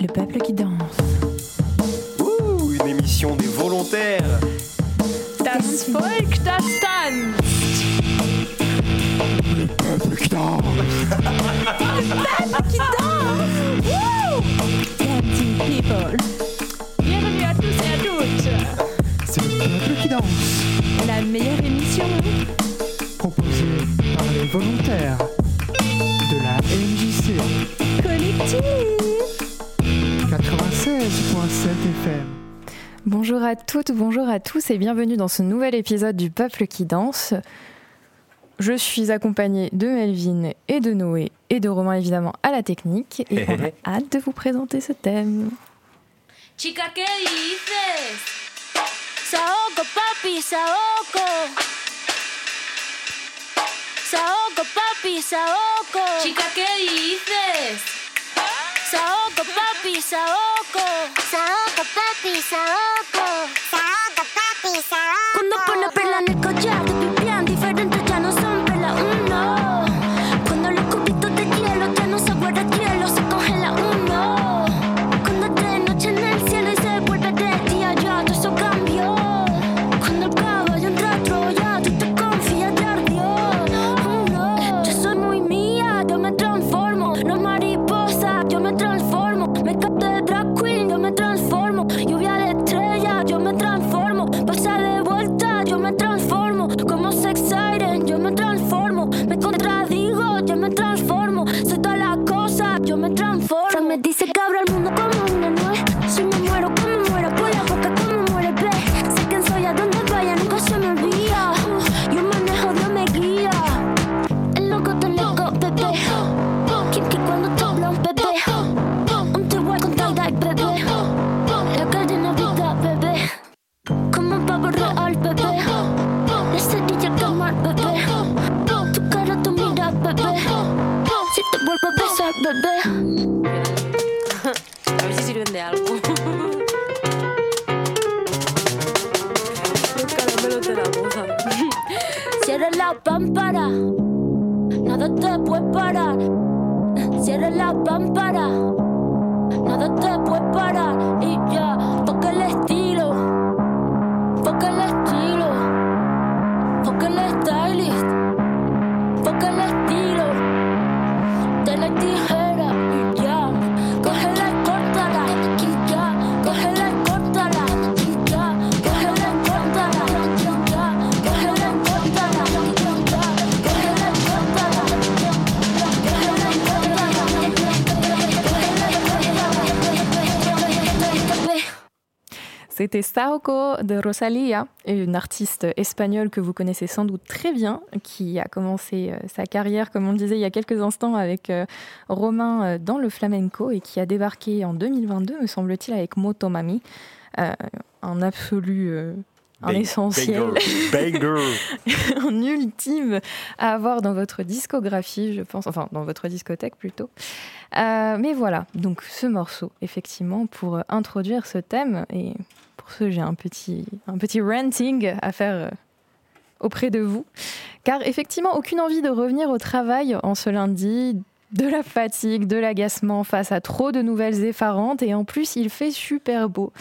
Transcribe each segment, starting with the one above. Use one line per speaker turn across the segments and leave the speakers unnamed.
Le peuple qui danse.
Ouh, une émission des volontaires.
Das Volk, das tanzt.
Le peuple qui danse.
Dancing people.
Bienvenue à tous et à toutes.
C'est le peuple qui danse,
La meilleure émission.
proposé par les volontaires FM.
Bonjour à toutes, bonjour à tous et bienvenue dans ce nouvel épisode du Peuple qui danse. Je suis accompagnée de Melvin et de Noé et de Romain évidemment à la technique et on a hâte de vous présenter ce thème.
Chica, ¿qué dices? Saoco, papi, saoco. Saoco, papi, saoco. Chica, ¿qué dices? Saoco, papi, saoco. Saoco, papi, saoco. Saoco, papi, saoco. Cuando pone De
Rosalia, une artiste espagnole que vous connaissez sans doute très bien, qui a commencé euh, sa carrière, comme on le disait il y a quelques instants, avec euh, Romain euh, dans le flamenco et qui a débarqué en 2022, me semble-t-il, avec Motomami, euh, un absolu, euh, un
Bang-
essentiel,
Banger. Banger.
un ultime à avoir dans votre discographie, je pense, enfin dans votre discothèque plutôt. Euh, mais voilà, donc ce morceau, effectivement, pour introduire ce thème, et ce, j'ai un petit, un petit ranting à faire euh, auprès de vous. Car effectivement, aucune envie de revenir au travail en ce lundi, de la fatigue, de l'agacement face à trop de nouvelles effarantes, et en plus, il fait super beau.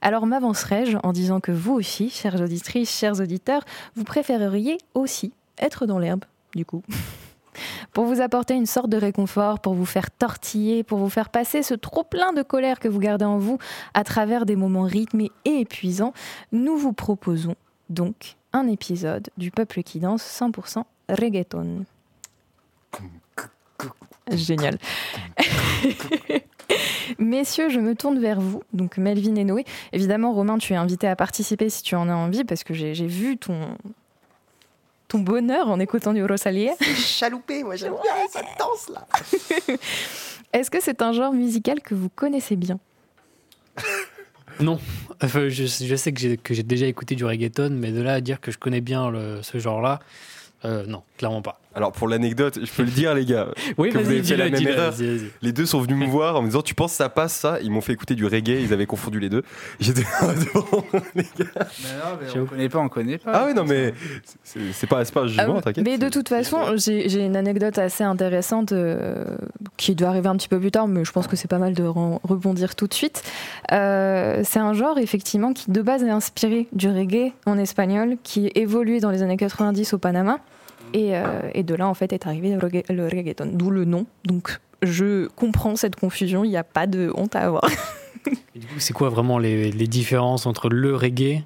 Alors m'avancerai-je en disant que vous aussi, chères auditrices, chers auditeurs, vous préféreriez aussi être dans l'herbe, du coup? Pour vous apporter une sorte de réconfort, pour vous faire tortiller, pour vous faire passer ce trop-plein de colère que vous gardez en vous à travers des moments rythmés et épuisants, nous vous proposons donc un épisode du Peuple qui danse 100% reggaeton. Génial. Messieurs, je me tourne vers vous, donc Melvin et Noé. Évidemment, Romain, tu es invité à participer si tu en as envie, parce que j'ai vu ton, ton bonheur en écoutant du Rosalie.
Chaloupé, moi j'aime bien cette danse là.
Est-ce que c'est un genre musical que vous connaissez bien?
Non, Enfin, je, je sais que j'ai, que j'ai déjà écouté du reggaeton, mais de là à dire que je connais bien le- ce genre-là, Euh, non, clairement pas.
Alors pour l'anecdote, je peux le dire les gars,
Oui,
Que vous avez fait la même erreur. les deux sont venus me voir en me disant tu penses que ça passe ça? Ils m'ont fait écouter du reggae, ils avaient confondu les deux. J'étais les gars.
on
J'avoue.
connaît pas, on connaît pas.
Ah oui non mais c'est pas, c'est pas un jugement,
Euh,
t'inquiète.
mais de toute façon, j'ai j'ai une anecdote assez intéressante euh, qui doit arriver un petit peu plus tard, mais je pense que c'est pas mal de rebondir tout de suite. Euh, c'est un genre, effectivement, qui de base est inspiré du reggae en espagnol, qui évoluait dans les années 90 au Panama. Et, euh, et de là, en fait, est arrivé le, regga- le reggaeton, d'où le nom. Donc, je comprends cette confusion, il n'y a pas de honte à avoir.
Et du coup, c'est quoi vraiment les, les différences entre le reggae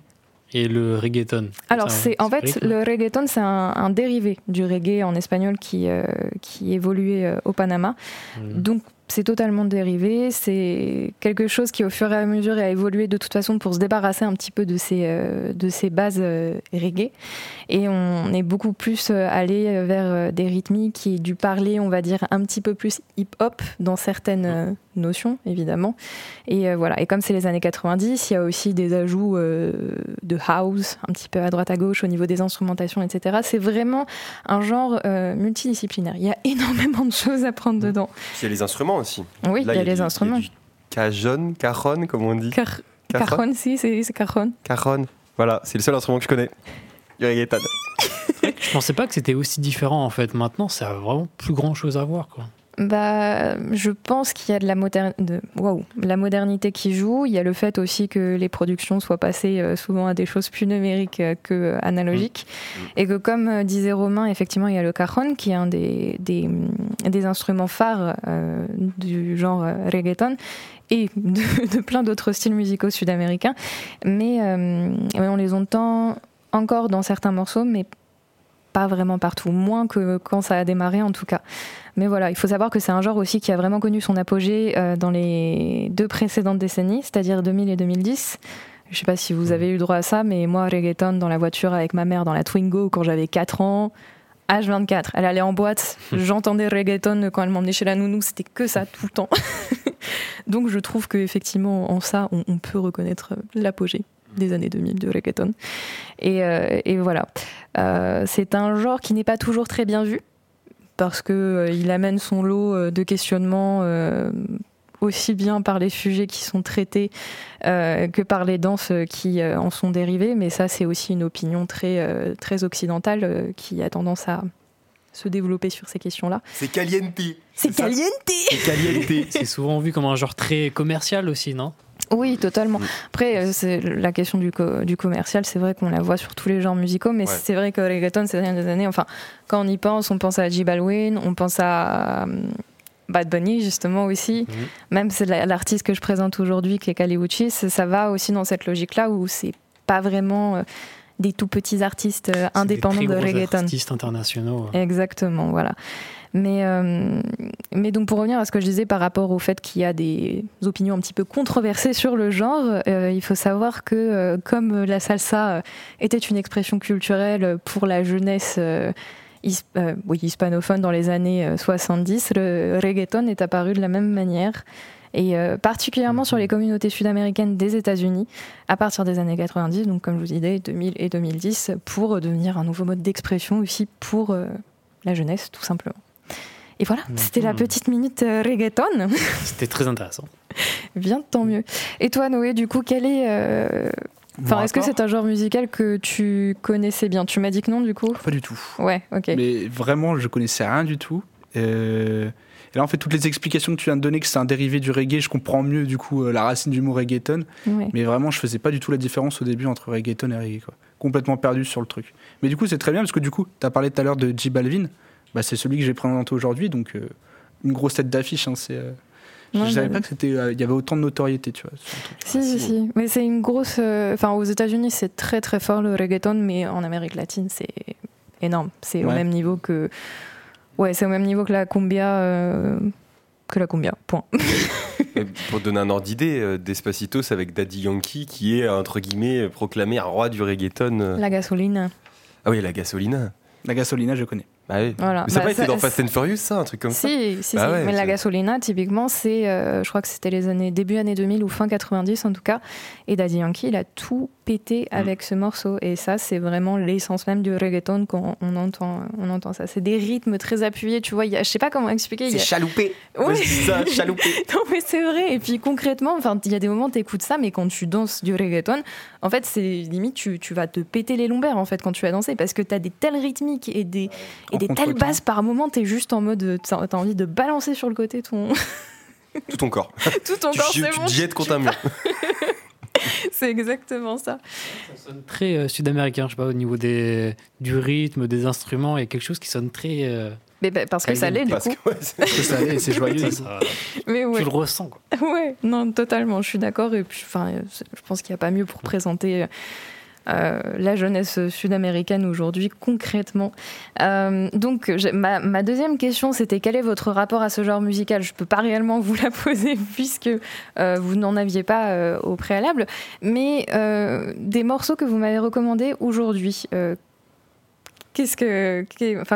et le reggaeton?
Alors, c'est en fait le reggaeton, c'est un, un dérivé du reggae en espagnol qui, euh, qui évoluait euh, au Panama.
Hmm.
Donc c'est totalement dérivé, c'est quelque chose qui au fur et à mesure a évolué de toute façon pour se débarrasser un petit peu de ces, euh, de ces bases euh, reggae. Et on est beaucoup plus euh, allé vers des rythmiques et du parler, on va dire, un petit peu plus hip-hop dans certaines euh, notions, évidemment. Et euh, voilà, et comme c'est les années 90, il y a aussi des ajouts euh, de house, un petit peu à droite à gauche au niveau des instrumentations, etc. C'est vraiment un genre euh, multidisciplinaire. Il y a énormément de choses à prendre dedans.
Puis il y a les instruments aussi.
Oui, il y a les
du-
instruments.
Cajon, cajon, comme on dit.
Car- si, c'est c'est cajon.
Cajon. Voilà, c'est le seul instrument que je connais. Du reggaeton.
Je pensais pas que c'était aussi différent en fait. Maintenant, ça a vraiment plus grand chose à voir quoi.
Bah, je pense qu'il y a de la, moder- de, waouh, la modernité qui joue. Il y a le fait aussi que les productions soient passées euh, souvent à des choses plus numériques euh, que euh, analogiques. Et que, comme disait Romain, effectivement, il y a le cajon, qui est un des, des, des instruments phares euh, du genre reggaeton et de, de plein d'autres styles musicaux sud-américains. Mais, euh, mais on les entend encore dans certains morceaux, mais pas vraiment partout. Moins que quand ça a démarré, en tout cas. Mais voilà, il faut savoir que c'est un genre aussi qui a vraiment connu son apogée euh, dans les deux précédentes décennies, c'est-à-dire 2000 et 2010. Je sais pas si vous avez eu droit à ça, mais moi, reggaeton dans la voiture avec ma mère dans la Twingo quand j'avais 4 ans, H24, elle allait en boîte, j'entendais reggaeton quand elle m'emmenait chez la nounou, c'était que ça tout le temps. Donc je trouve qu'effectivement, en ça, on, on peut reconnaître l'apogée des années 2000 de reggaeton. Et, euh, voilà. Euh, c'est un genre qui n'est pas toujours très bien vu parce que euh, il amène son lot de questionnements aussi bien par les sujets qui sont traités que par les danses qui en sont dérivées. Mais ça, c'est aussi une opinion très, très occidentale qui a tendance à se développer sur ces questions-là.
C'est caliente.
C'est caliente
C'est caliente.
C'est souvent vu comme un genre très commercial aussi, non?
Oui, totalement. Après, euh, c'est la question du, co- du commercial, c'est vrai qu'on la voit sur tous les genres musicaux, mais
Ouais.
c'est vrai que le reggaeton, ces dernières années, enfin, quand on y pense, on pense à J Balwin, on pense à euh, Bad Bunny, justement, aussi.
Mhm.
Même c'est la- l'artiste que je présente aujourd'hui, qui est Kali Uchis, ça va aussi dans cette logique-là où c'est pas vraiment euh, des tout petits artistes euh, indépendants
des
de
très
reggaeton.
artistes internationaux. euh.
Exactement, voilà. Mais, euh, mais donc pour revenir à ce que je disais par rapport au fait qu'il y a des opinions un petit peu controversées sur le genre, euh, il faut savoir que euh, comme la salsa était une expression culturelle pour la jeunesse his- oui, hispanophone dans les années euh, 70, le reggaeton est apparu de la même manière. Et euh, particulièrement sur les communautés sud-américaines des États-Unis, à partir des années 90, donc comme je vous disais, 2000 et 2010, pour devenir un nouveau mode d'expression aussi pour euh, la jeunesse, tout simplement. Et voilà, c'était la
Mhm.
petite minute euh, reggaeton.
C'était très intéressant.
Bien, tant mieux. Et toi, Noé, du coup, quel est. euh, Enfin, est-ce que c'est un genre musical que tu connaissais bien? Tu m'as dit que non, du coup?
Pas du tout.
Ouais, ok.
Mais vraiment, je connaissais rien du tout. Euh, Et là, en fait, toutes les explications que tu viens de donner, que c'est un dérivé du reggae, je comprends mieux du coup euh, la racine du mot reggaeton.
Ouais.
Mais vraiment, je faisais pas du tout la différence au début entre reggaeton et reggae. Quoi. Complètement perdu sur le truc. Mais du coup, c'est très bien parce que du coup, tu as parlé tout à l'heure de J Balvin. Bah, c'est celui que j'ai présenté aujourd'hui. Donc, euh, une grosse tête d'affiche. Hein, c'est, euh, je savais
bah,
pas que c'était, euh, il y avait autant de notoriété, tu vois.
Si, si, si. Mais c'est une grosse. euh, Enfin, aux États-Unis, c'est très très fort le reggaeton, mais en Amérique latine, c'est énorme. C'est au même niveau que. Ouais, c'est au même niveau que la cumbia. euh, Que la cumbia, point.
Mais pour donner un ordre d'idée, euh, Despacito, c'est avec Daddy Yankee qui est, entre guillemets, proclamé un roi du reggaeton. euh.
La gasoline.
Ah oui, la gasolina.
La gasolina, je connais.
Bah oui.
Voilà.
Mais ça n'a
Bah,
pas été dans Fast and Furious, ça, un truc comme ça
Si, si,
Bah
si.
ouais,
mais la gasolina, typiquement, c'est, euh, je crois que c'était les années début années 2000 ou fin 90 en tout cas. Et Daddy Yankee, il a tout péter avec ce morceau. Et ça, c'est vraiment l'essence même du reggaeton quand on entend, on entend ça. C'est des rythmes très appuyés, tu vois. Il y a, je sais pas comment expliquer.
C'est
a-
chaloupé. C'est ça, chaloupé.
Non mais c'est vrai. Et puis concrètement, enfin, il y a des moments t'écoutes ça, mais quand tu danses du reggaeton, en fait, c'est limite tu, tu vas te péter les lombaires en fait quand tu vas danser parce que t'as des telles rythmiques et des et
En
des telles basses par moment, t'es juste en mode, t'as t'as envie de balancer sur le côté ton
Tout ton corps.
tout ton
Tu,
corps.
tu
c'est
te
bon,
jettes contre un mur.
C'est exactement ça.
Ça sonne très euh, sud-américain, je sais pas, au niveau des, du rythme, des instruments, il y a quelque chose qui sonne très. euh,
Mais bah, parce que ça l'est du
Parce
coup.
que, ouais, c'est-
C'est ça, et c'est joyeux.
ça,
Mais ouais.
Tu le ressens, quoi.
Ouais, non, totalement, je suis d'accord. Et puis, enfin, euh, c'est- je pense qu'il n'y a pas mieux pour présenter euh, la jeunesse sud-américaine aujourd'hui, concrètement. Euh, donc, ma, deuxième question, c'était quel est votre rapport à ce genre musical? Je ne peux pas réellement vous la poser puisque euh, vous n'en aviez pas euh, au préalable. Mais euh, des morceaux que vous m'avez recommandés aujourd'hui, euh, qu'est-ce que.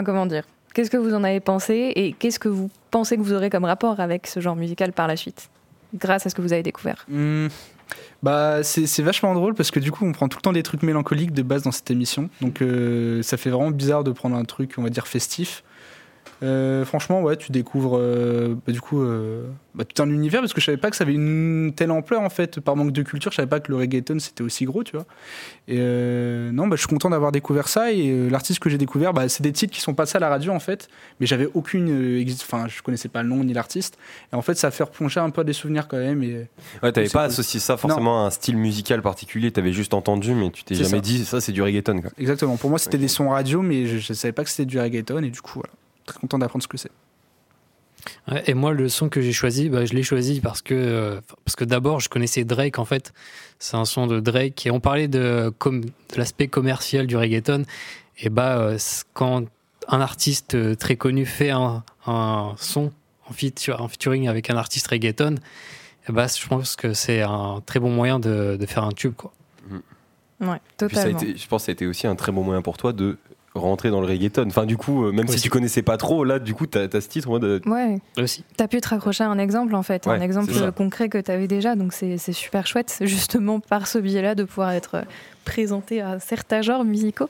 comment dire? Qu'est-ce que vous en avez pensé et qu'est-ce que vous pensez que vous aurez comme rapport avec ce genre musical par la suite? Grâce à ce que vous avez découvert.
Hmm. Bah, c'est vachement drôle parce que du coup, on prend tout le temps des trucs mélancoliques de base dans cette émission. Donc, euh, ça fait vraiment bizarre de prendre un truc, on va dire, festif. Euh, franchement, ouais, tu découvres euh, bah, du coup euh, bah, tout un univers parce que je savais pas que ça avait une telle ampleur en fait. Par manque de culture, je savais pas que le reggaeton c'était aussi gros, tu vois. Et non, bah, je suis content d'avoir découvert ça. Et l'artiste que j'ai découvert, c'est des titres qui sont passés à la radio en fait, mais j'avais aucune, enfin, je connaissais pas le nom ni l'artiste. Et en fait, ça fait replonger un peu à des souvenirs quand même. Et
Ouais, t'avais pas
cool.
associé ça forcément à un style musical particulier, t'avais juste entendu, mais tu t'es jamais
ça.
dit ça c'est du reggaeton. Quoi.
Exactement. Pour moi, c'était des sons radio, mais je, je savais pas que c'était du reggaeton. Et du coup, voilà. Très content d'apprendre ce que c'est.
Ouais, et moi, le son que j'ai choisi, bah, je l'ai choisi parce que, euh, parce que d'abord, je connaissais Drake, en fait. C'est un son de Drake. Et on parlait de, com- de l'aspect commercial du reggaeton. Et bah, euh, quand un artiste euh, très connu fait un, un son en, feature- en featuring avec un artiste reggaeton, et bah, je pense que c'est un très bon moyen de, de faire un tube. Quoi.
Ouais,
Puis ça a
totalement.
été, je pense que ça a été aussi un très bon moyen pour toi de rentrer dans le reggaeton. Enfin, du coup, euh, même si tu connaissais pas trop, là, du coup, t'as as ce titre en mode.
Ouais,
Aussi.
t'as pu te raccrocher à un exemple en fait,
Ouais,
un exemple euh, concret que t'avais déjà, donc c'est super chouette justement par ce biais-là de pouvoir être euh, présenté à certains genres musicaux.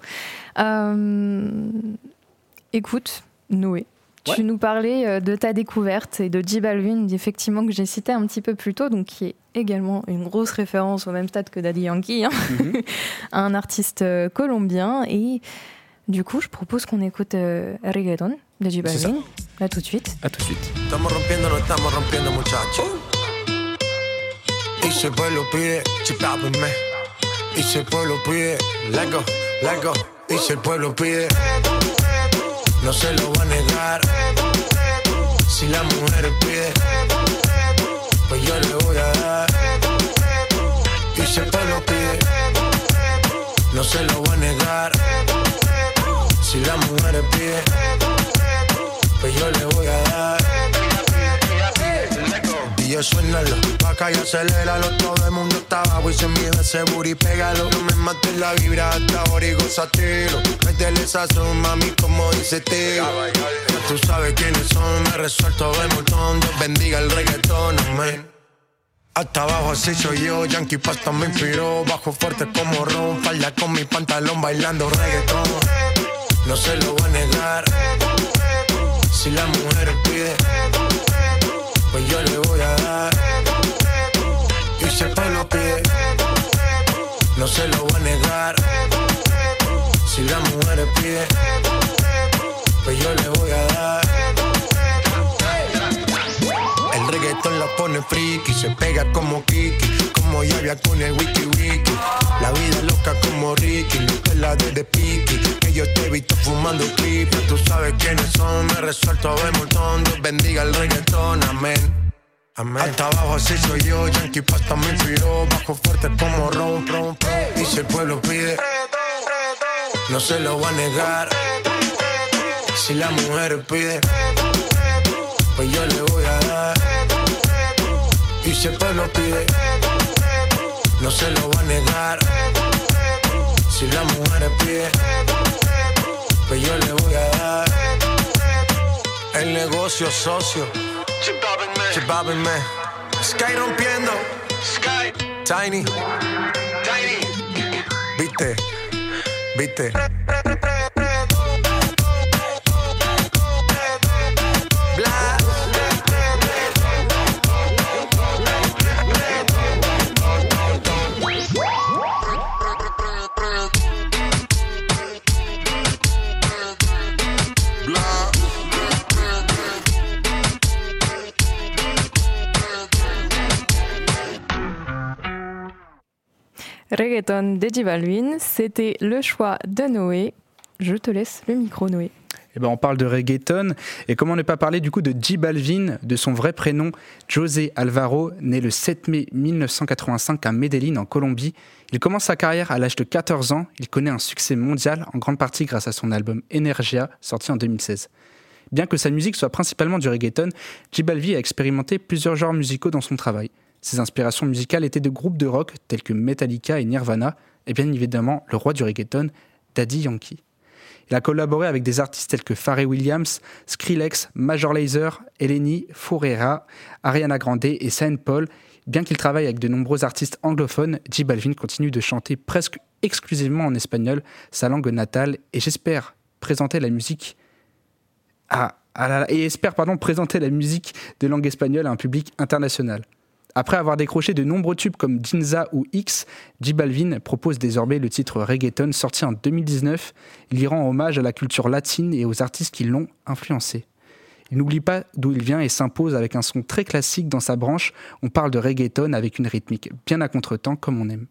Euh, écoute, Noé.
Ouais.
Tu nous parlais de ta découverte et de J Balvin, effectivement, que j'ai cité un petit peu plus tôt, donc qui est également une grosse référence au même stade que Daddy Yankee, hein, un artiste colombien. Et du coup, je propose qu'on écoute euh, Reggaeton de J. Balvin, là tout de suite.
À tout de suite.
Estamos rompiendo, no estamos rompiendo, muchachos. Y si el pueblo pide, chipápenme. Y si el pueblo pide, lego, lego. Y si el pueblo pide, no se lo va a negar. Si la mujer pide, pues yo le voy a dar. Y si el pueblo pide, no se lo va a negar. Si la mujer pide, pues yo le voy a dar. DJ suénalo, pa' acá y aceléralo. Todo el mundo está abajo y se mide ese booty, pégalo. No me mates la vibra hasta ahora y gózatelo. Métele sazón, mami, como dice Teo. Ya tú sabes quiénes son, me resuelto de montón. Dios bendiga el reggaetón, amén. Hasta abajo así soy yo, Yankee Pasta me inspiró. Bajo fuerte como ron, falda con mi pantalón bailando reggaetón No se lo voy a negar Si la mujer pide pues yo le voy a dar. Y si el pide, no se lo voy a negar. Si la mujer pide, pues yo le voy a dar. Reggaetón la pone friki, se pega como Kiki, como Yavia con el wiki wiki. La vida loca como Ricky, no te la de de piqui. Que yo te he visto fumando creepy, tú sabes quiénes son, me resuelto de montón. Dios bendiga el reggaetón, amén. Amén. Hasta abajo así soy yo, Yankee Pasta me inspiró, bajo fuerte como ron, ron. Y si el pueblo pide, no se lo va a negar. Si la mujer pide, pues yo le voy a dar. Y si el pueblo pide, no se lo va a negar. Si la mujer pide, pues yo le voy a dar. El negocio socio. Chipápenme. Sky rompiendo. Sky. Tiny. Tiny. viste, viste.
Reggaeton d'Eddie c'était le choix de Noé. Je te laisse le micro, Noé.
Eh ben, on parle de reggaeton. Et comment ne pas parler du coup de J Balvin, de son vrai prénom, José Alvaro, né le 7 mai 1985 à Medellín, en Colombie. Il commence sa carrière à l'âge de 14 ans. Il connaît un succès mondial, en grande partie grâce à son album Energia, sorti en 2016. Bien que sa musique soit principalement du reggaeton, J Balvin a expérimenté plusieurs genres musicaux dans son travail. Ses inspirations musicales étaient de groupes de rock tels que Metallica et Nirvana, et bien évidemment le roi du reggaeton, Daddy Yankee. Il a collaboré avec des artistes tels que Pharrell Williams, Skrillex, Major Lazer, Eleni, Furera, Ariana Grande et Saint Paul. Bien qu'il travaille avec de nombreux artistes anglophones, J Balvin continue de chanter presque exclusivement en espagnol, sa langue natale, et j'espère présenter la musique et pardon présenter la musique de langue espagnole à un public international. Après avoir décroché de nombreux tubes comme Ginza ou X, J Balvin propose désormais le titre Reggaeton sorti en 2019. Il y rend hommage à la culture latine et aux artistes qui l'ont influencé. Il n'oublie pas d'où il vient et s'impose avec un son très classique dans sa branche. On parle de reggaeton avec une rythmique bien à contretemps comme on aime.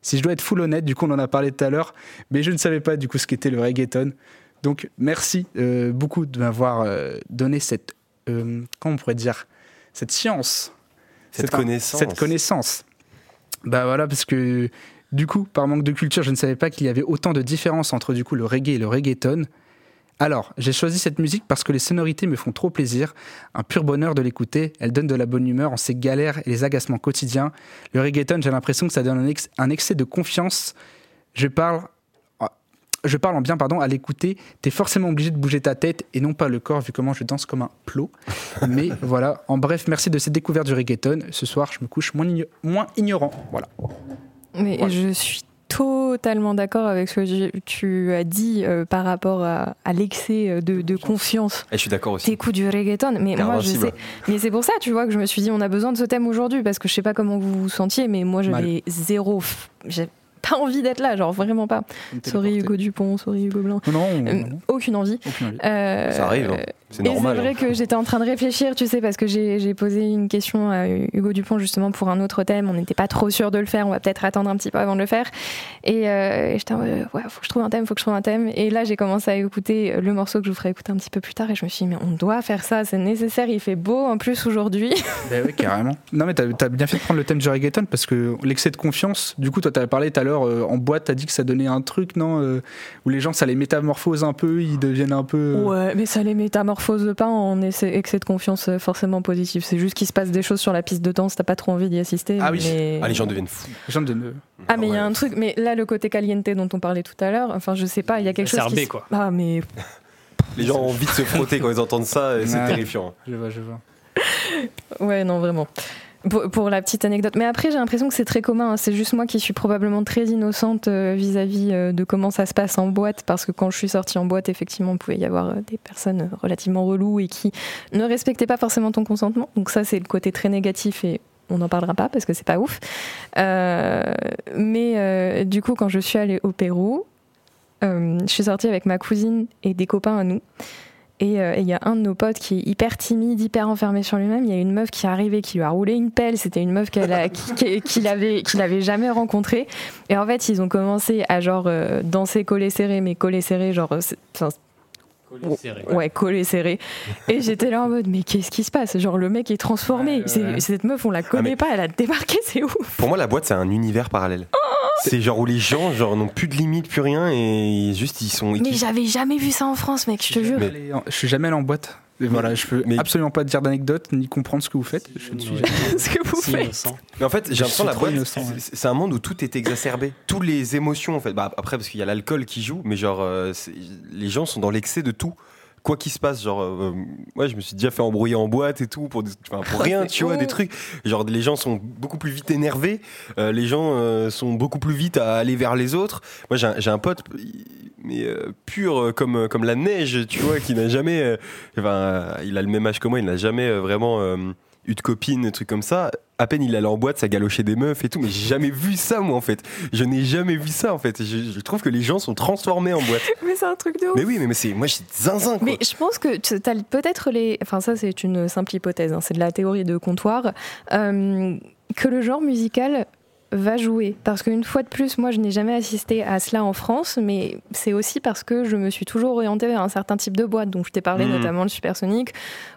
Si je dois être full honnête, du coup on en a parlé tout à l'heure, mais je ne savais pas du coup ce qu'était le reggaeton. Donc merci euh, beaucoup de m'avoir euh, donné cette, euh, comment on pourrait dire, cette science
Cette connaissance.
Cette connaissance. Bah voilà, parce que du coup, par manque de culture, je ne savais pas qu'il y avait autant de différences entre du coup le reggae et le reggaeton. Alors, j'ai choisi cette musique parce que les sonorités me font trop plaisir, un pur bonheur de l'écouter, elle donne de la bonne humeur en ses galères et les agacements quotidiens. Le reggaeton, j'ai l'impression que ça donne un, ex- un excès de confiance. Je parle, je parle en bien, pardon, à l'écouter, t'es forcément obligé de bouger ta tête et non pas le corps, vu comment je danse comme un plot. Mais voilà, en bref, merci de cette découverte du reggaeton. Ce soir, je me couche moins, igno- moins ignorant. Voilà.
Mais
Voilà.
je suis totalement d'accord avec ce que tu- as dit euh, par rapport à, à l'excès euh, de, de confiance.
Et je suis d'accord aussi.
T'écoutes du reggaeton, mais moi je sais. Mais c'est pour ça, tu vois, que je me suis dit, on a besoin de ce thème aujourd'hui parce que je sais pas comment vous vous sentiez, mais moi j'avais zéro. pas envie d'être là, genre vraiment pas. Sorry Hugo Dupont, sorry Hugo Blanc.
Non, non,
Euh,
non, non,
aucune envie.
aucune envie.
Euh,
Ça arrive, hein. C'est normal.
c'est vrai
hein.
que j'étais en train de réfléchir, tu sais, parce que j'ai j'ai posé une question à Hugo Dupont justement pour un autre thème. On n'était pas trop sûr de le faire. On va peut-être attendre un petit peu avant de le faire. Et, euh, et j'étais en mode, ouais, faut que je trouve un thème, faut que je trouve un thème. Et là, j'ai commencé à écouter le morceau que je vous ferai écouter un petit peu plus tard. Et je me suis dit, mais on doit faire ça, c'est nécessaire. Il fait beau en plus aujourd'hui.
Ben oui, carrément. Non, mais t'as as bien fait de prendre le thème du reggaeton parce que l'excès de confiance, du coup, toi, t'avais parlé tout à l'heure euh, en boîte, t'as dit que ça donnait un truc, non euh, Où les gens, ça les métamorphose un peu, ils deviennent un peu. euh,
Ouais, mais ça les métamorphose pas en essai- excès de confiance euh, forcément positif. C'est juste qu'il se passe des choses sur la piste de danse, t'as pas trop envie d'y assister.
Ah oui.
mais-
Ah, les gens deviennent fous.
les gens deviennent-
Ah mais il y a un truc, mais là le côté caliente dont on parlait tout à l'heure, enfin je sais pas, il y a quelque chose qui
quoi.
Ah mais
Les gens ont envie de se frotter quand ils entendent ça, et c'est
Ouais.
terrifiant.
Je vois, je vois.
ouais non vraiment. Pour, la petite anecdote. Mais après j'ai l'impression que c'est très commun. hein. C'est juste moi qui suis probablement très innocente euh, vis-à-vis euh, de comment ça se passe en boîte, parce que quand je suis sortie en boîte, effectivement, il pouvait y avoir euh, des personnes relativement reloues et qui ne respectaient pas forcément ton consentement. Donc ça c'est le côté très négatif et on n'en parlera pas parce que c'est pas ouf. Mais du coup, quand je suis allée au Pérou, je suis sortie avec ma cousine et des copains à nous. Et euh, et il y a un de nos potes qui est hyper timide, hyper enfermé sur lui-même. Il y a une meuf qui est arrivée, qui lui a roulé une pelle. C'était une meuf qui- qui- qu'il avait, qu'il avait jamais rencontrée. Et en fait, ils ont commencé à genre euh, danser collé serré, mais collé serré, genre. euh, enfin, Ouais, collé serré. Et j'étais là en mode, mais qu'est-ce qui se passe? Genre, le mec est transformé.
Ouais,
C'est-
ouais.
Cette meuf, on la connaît
mais-
pas, elle a débarqué, c'est ouf.
Pour moi, la boîte, c'est un univers parallèle. C'est genre où les gens genre n'ont plus de limites, plus rien, et juste ils sont.
Mais j'avais jamais vu ça en France, mec, je te jure.
Mais-
en- Je suis jamais allé en boîte. Et voilà, je peux
mais-
absolument pas te dire d'anecdote ni comprendre ce que vous faites. Je ne suis jamais.
Ce que vous faites.
innocent.
Mais en fait, j'ai l'impression la boîte, c'est un monde où tout est exacerbé. Toutes les émotions, en fait. Bah, après, parce qu'il y a l'alcool qui joue, mais genre, euh, les gens sont dans l'excès de tout. Quoi qu'il se passe, genre, euh, moi je me suis déjà fait embrouiller en boîte et tout pour, des- enfin, pour rien, tu vois, des trucs. Genre, les gens sont beaucoup plus vite énervés, euh, les gens euh, sont beaucoup plus vite à aller vers les autres. Moi j'ai un, pote, mais euh, pur comme, comme la neige, tu vois, qui n'a jamais. enfin, il a le même âge que moi, il n'a jamais vraiment eu de copine, des trucs comme ça. À peine il allait en boîte, ça galochait des meufs et tout, mais j'ai jamais vu ça, moi, en fait. Je n'ai jamais vu ça, en fait. Je, je trouve que les gens sont transformés en boîte.
Mais c'est un truc de ouf.
Mais oui, mais, mais c'est, moi, j'ai zinzin, quoi.
Mais je pense que tu as peut-être les. Enfin, ça, c'est une simple hypothèse, hein, c'est de la théorie de comptoir. euh, que le genre musical va jouer. Parce qu'une fois de plus, moi, je n'ai jamais assisté à cela en France, mais c'est aussi parce que je me suis toujours orientée vers un certain type de boîte. Donc, je t'ai parlé
Mhm.
notamment le supersonique,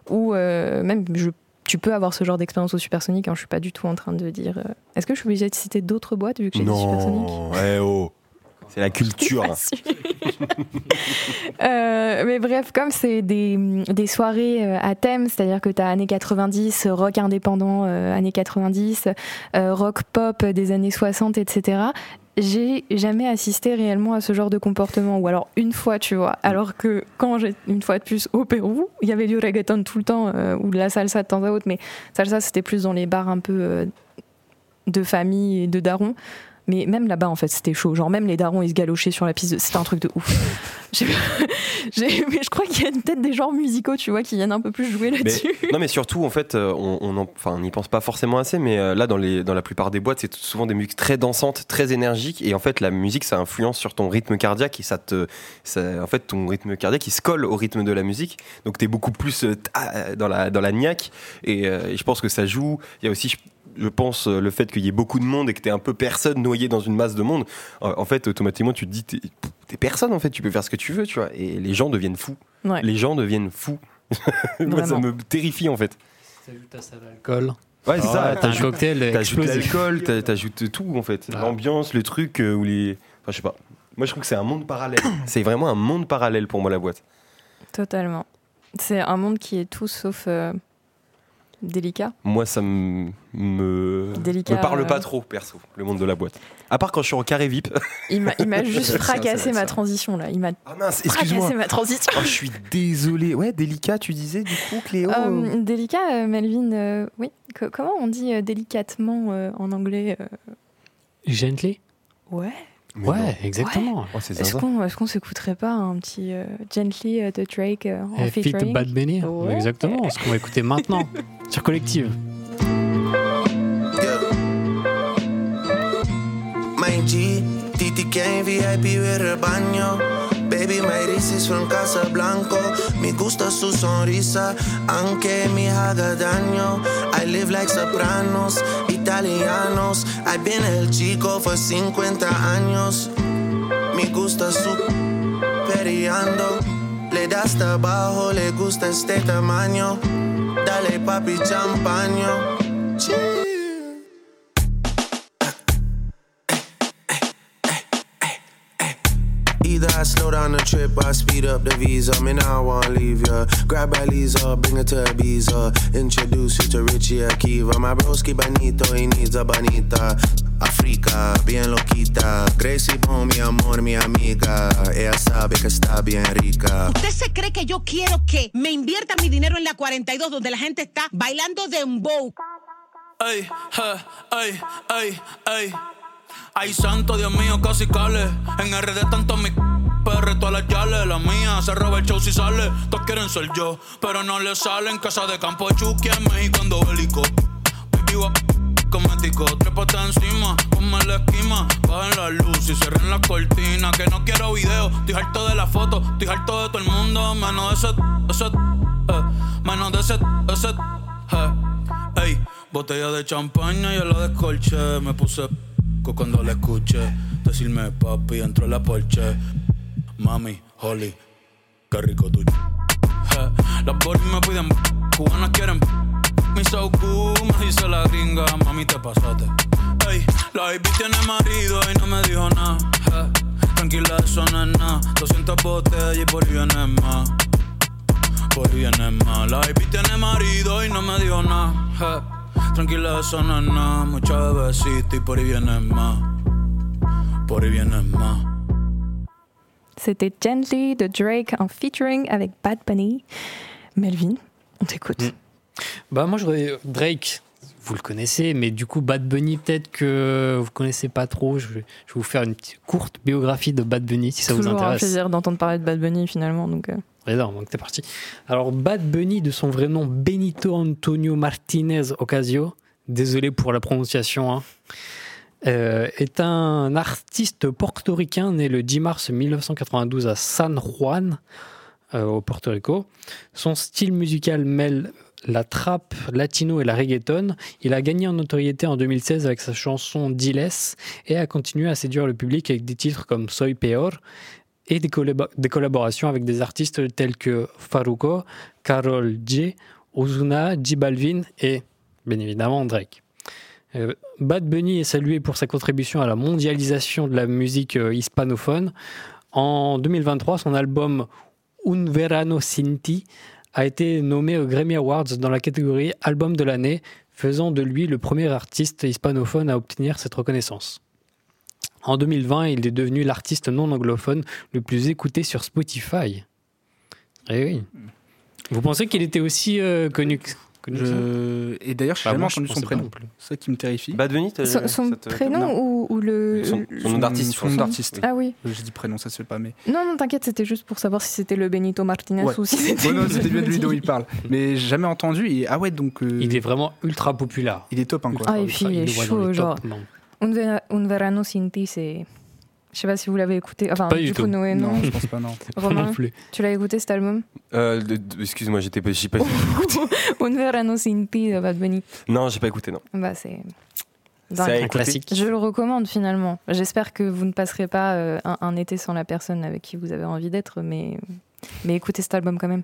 ou euh, même je. Tu peux avoir ce genre d'expérience au supersonique, hein, je suis pas du tout en train de dire. euh, Est-ce que je suis obligée de citer d'autres boîtes vu que j'ai dit supersonique
Non, eh oh. C'est la culture.
Euh, mais bref, comme c'est des, des soirées euh, à thème, c'est-à-dire que tu as années 90, rock indépendant euh, années 90, euh, rock pop des années 60, etc. J'ai jamais assisté réellement à ce genre de comportement, ou alors une fois, tu vois. Alors que quand j'ai une fois de plus au Pérou, il y avait du reggaeton tout le temps, euh, ou de la salsa de temps à autre, mais salsa c'était plus dans les bars un peu euh, de famille et de darons. Mais même là-bas, en fait, c'était chaud. Genre, même les darons, ils se galochaient sur la piste. de- C'était un truc de ouf. J'ai- j'ai- mais je crois qu'il y a peut-être des genres musicaux, tu vois, qui viennent un peu plus jouer
Mais,
là-dessus.
non, mais surtout, en fait, euh, on enfin, on n'y pense pas forcément assez, mais euh, là, dans, les, dans la plupart des boîtes, c'est souvent des musiques très dansantes, très énergiques, et en fait, la musique, ça influence sur ton rythme cardiaque, et ça te. ça- en fait, ton rythme cardiaque, il se colle au rythme de la musique, donc tu es beaucoup plus euh, ta- dans la, dans la niaque, et, et je pense que ça joue. Il y a aussi. Je- pense euh, le fait qu'il y ait beaucoup de monde et que tu un peu personne noyé dans une masse de monde, en fait, automatiquement, tu te dis, t'es t'es personne, en fait, tu peux faire ce que tu veux, tu vois. Et les gens deviennent fous.
Ouais.
Les gens deviennent fous. Moi, ça me terrifie, en fait.
T'ajoutes à ça l'alcool.
Ouais, c'est ça.
Ah, T'as un
T'ajoutes
cocktail
t'ajoutes l'alcool, t'a- t'ajoutes tout, en fait.
Ah.
L'ambiance, le truc, euh, ou les. Enfin, je sais pas. Moi, je trouve que c'est un monde parallèle. c'est vraiment un monde parallèle pour moi, la boîte.
Totalement. C'est un monde qui est tout sauf euh, délicat.
Moi, ça me. me,
Délicat,
me parle
euh.
pas trop, perso, le monde de la boîte. À part quand je suis en carré VIP.
Il m'a il m'a juste fracassé ma
ça.
transition, là. Il m'a
Ah mince,
fracassé ma transition.
Oh, je suis désolé. Ouais, délicat, tu disais, du coup, Cléo
Euh, délicat, euh, Melvin, euh, oui. Co- comment on dit euh, délicatement euh, en anglais euh?
Gently?
Ouais.
Mais non.
Ouais, exactement.
Oh,
Est-ce qu'on est qu'on s'écouterait pas un petit euh, Gently de Drake euh, en
Et Fit
featuring?
Bad Bunny.
Ouais.
Exactement. Ce qu'on va écouter maintenant sur Collective.
Baby, my is from Casablanco. Me gusta su sonrisa, aunque me haga daño. I live like sopranos, italianos. I've been el chico for 50 años. Me gusta su periando. Le da hasta abajo, le gusta este tamaño. Dale papi champaño. Eh, eh, eh, Either I slow down the trip, I speed up the visa. Now I wanna leave ya. Grab a Lisa, bring her to Ibiza. Introduce you to Richie Akiva. My broski bonito, he needs a bonita. Africa, bien loquita. Gracie Bone, mi amor, mi amiga. Ella sabe que está bien rica.
¿Usted se cree que yo quiero que me invierta mi dinero en la 42 donde la gente está bailando dembow?
Ey, ey, ey, ey. Ay, santo Dios mío, casi cale. En RD tanto mi PR, todas las yales. La mía se roba el show si sale. Todos quieren ser yo, pero no le salen. Casa de campo de Chucky en México ando bélico. Baby, va cosmético, trépate encima, ponme la esquima, bajen la luz y cierren la cortina. Que no quiero video, estoy harto de la foto, estoy harto de todo el mundo, menos de ese, ese, eh, menos de ese, ese, eh. Ey, botella de champaña y la descolché, me puse cuando la escuché, decirme papi, entró la Porsche, mami, Holly, qué rico tú. Eh, Las boris me piden, cubanas quieren so cool, me dice la gringa, mami te pasaste. Ey, la baby tiene marido y no me dijo nada. eh. Tranquila, eso no es nada. 200 botellas y por ahí viene más. Por ahí viene más. La baby tiene marido y no me dijo nada. eh. Tranquila, eso no es nada. Mucha bebecita y por ahí viene más. Por ahí viene más.
C'était Gently de Drake en featuring avec Bad Bunny. Melvin, on t'écoute.
Mm. Bah moi j'aurais Drake, vous le connaissez, mais du coup Bad Bunny peut-être que vous connaissez pas trop. Je vais, je vais vous faire une petite courte biographie de Bad Bunny si ça vous
Toujours un
intéresse.
plaisir d'entendre parler de Bad Bunny finalement. Donc, euh,
donc t'es parti. Alors Bad Bunny de son vrai nom Benito Antonio Martinez Ocasio, désolé pour la prononciation, hein, euh, est un artiste portoricain né le 10 mars 1992 à San Juan, euh, au Porto Rico. Son style musical mêle la trap latino et la reggaeton. Il a gagné en notoriété en 2016 avec sa chanson Diles et a continué à séduire le public avec des titres comme Soy Peor et des, collab- des collaborations avec des artistes tels que Faruko, Carol G, Ozuna, J Balvin et bien évidemment Drake. Euh, Bad Bunny est salué pour sa contribution à la mondialisation de la musique euh, hispanophone. En 2023, son album Un Verano Sinti a été nommé aux Grammy Awards dans la catégorie Album de l'année, faisant de lui le premier artiste hispanophone à obtenir cette reconnaissance. En 2020, il est devenu l'artiste non anglophone le plus écouté sur Spotify. Eh oui. Vous pensez qu'il était aussi euh, connu
Je... Et d'ailleurs, je
Bah,
n'ai jamais
moi, je
entendu son prénom.
non.
C'est ça qui me terrifie.
Bad Bunny, t'as-
son son
ça te-
prénom
non.
ou, ou le.
Son- son nom d'artiste, je
Son nom
pense.
d'artiste.
Ah oui.
J'ai dit prénom, ça se fait pas, mais.
Non, non, t'inquiète, c'était juste pour savoir si c'était le Benito Martinez
Ouais.
ou si c'était.
Non,
le
c'était bien de lui dont il parle. Mais j'ai jamais entendu. Et... Ah ouais, donc. euh,
Il est vraiment ultra populaire.
il est top, hein, quoi.
Ah, et puis il est chaud, genre.
non.
Un, Vera- un Verano Sinti, c'est. Je sais pas si vous l'avez écouté. Enfin,
Pas
du
du
coup,
tout.
Noé, non.
Non, je pense pas, non.
Romain,
non plus.
tu l'as écouté cet album?
Euh, Excuse-moi, j'étais pas, j'ai pas.
Un Verano Sinti de Bad Bunny.
non, j'ai pas écouté, non.
Bah, c'est.
C'est.
Un classique.
Je le recommande finalement. J'espère que vous ne passerez pas euh, un, un été sans la personne avec qui vous avez envie d'être, mais, mais écoutez cet album quand même.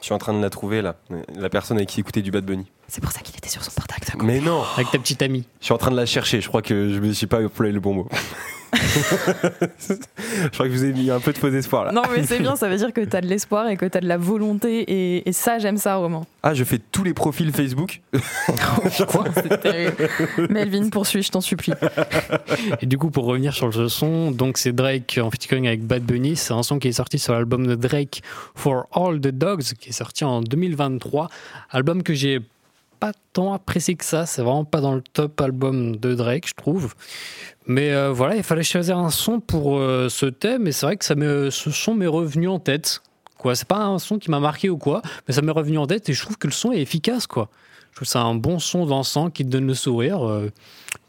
Je suis en train de la trouver là, la personne avec qui écoutait du Bad Bunny.
C'est pour ça qu'il était sur son portable. ça
Mais non,
Avec ta petite amie.
je suis en train de la chercher. Je crois que je me suis pas employé le bon mot. je crois que je vous ai mis un peu de faux espoir là.
Non, mais c'est bien, ça veut dire que tu as de l'espoir et que tu as de la volonté, et, et ça, j'aime ça, Roman.
Ah, je fais tous les profils Facebook.
C'est terrible. Melvin, poursuis, je t'en supplie.
Et du coup, pour revenir sur le son, donc c'est Drake en featuring avec Bad Bunny. C'est un son qui est sorti sur l'album de Drake For All the Dogs, qui est sorti en 2023. Album que j'ai pas tant apprécié que ça. C'est vraiment pas dans le top album de Drake, je trouve. Mais euh, voilà, il fallait choisir un son pour euh, ce thème. Et c'est vrai que ça ce son m'est revenu en tête. Quoi, c'est pas un son qui m'a marqué ou quoi, mais ça m'est revenu en tête et je trouve que le son est efficace, quoi. Je trouve c'est un bon son dansant qui te donne le sourire. euh,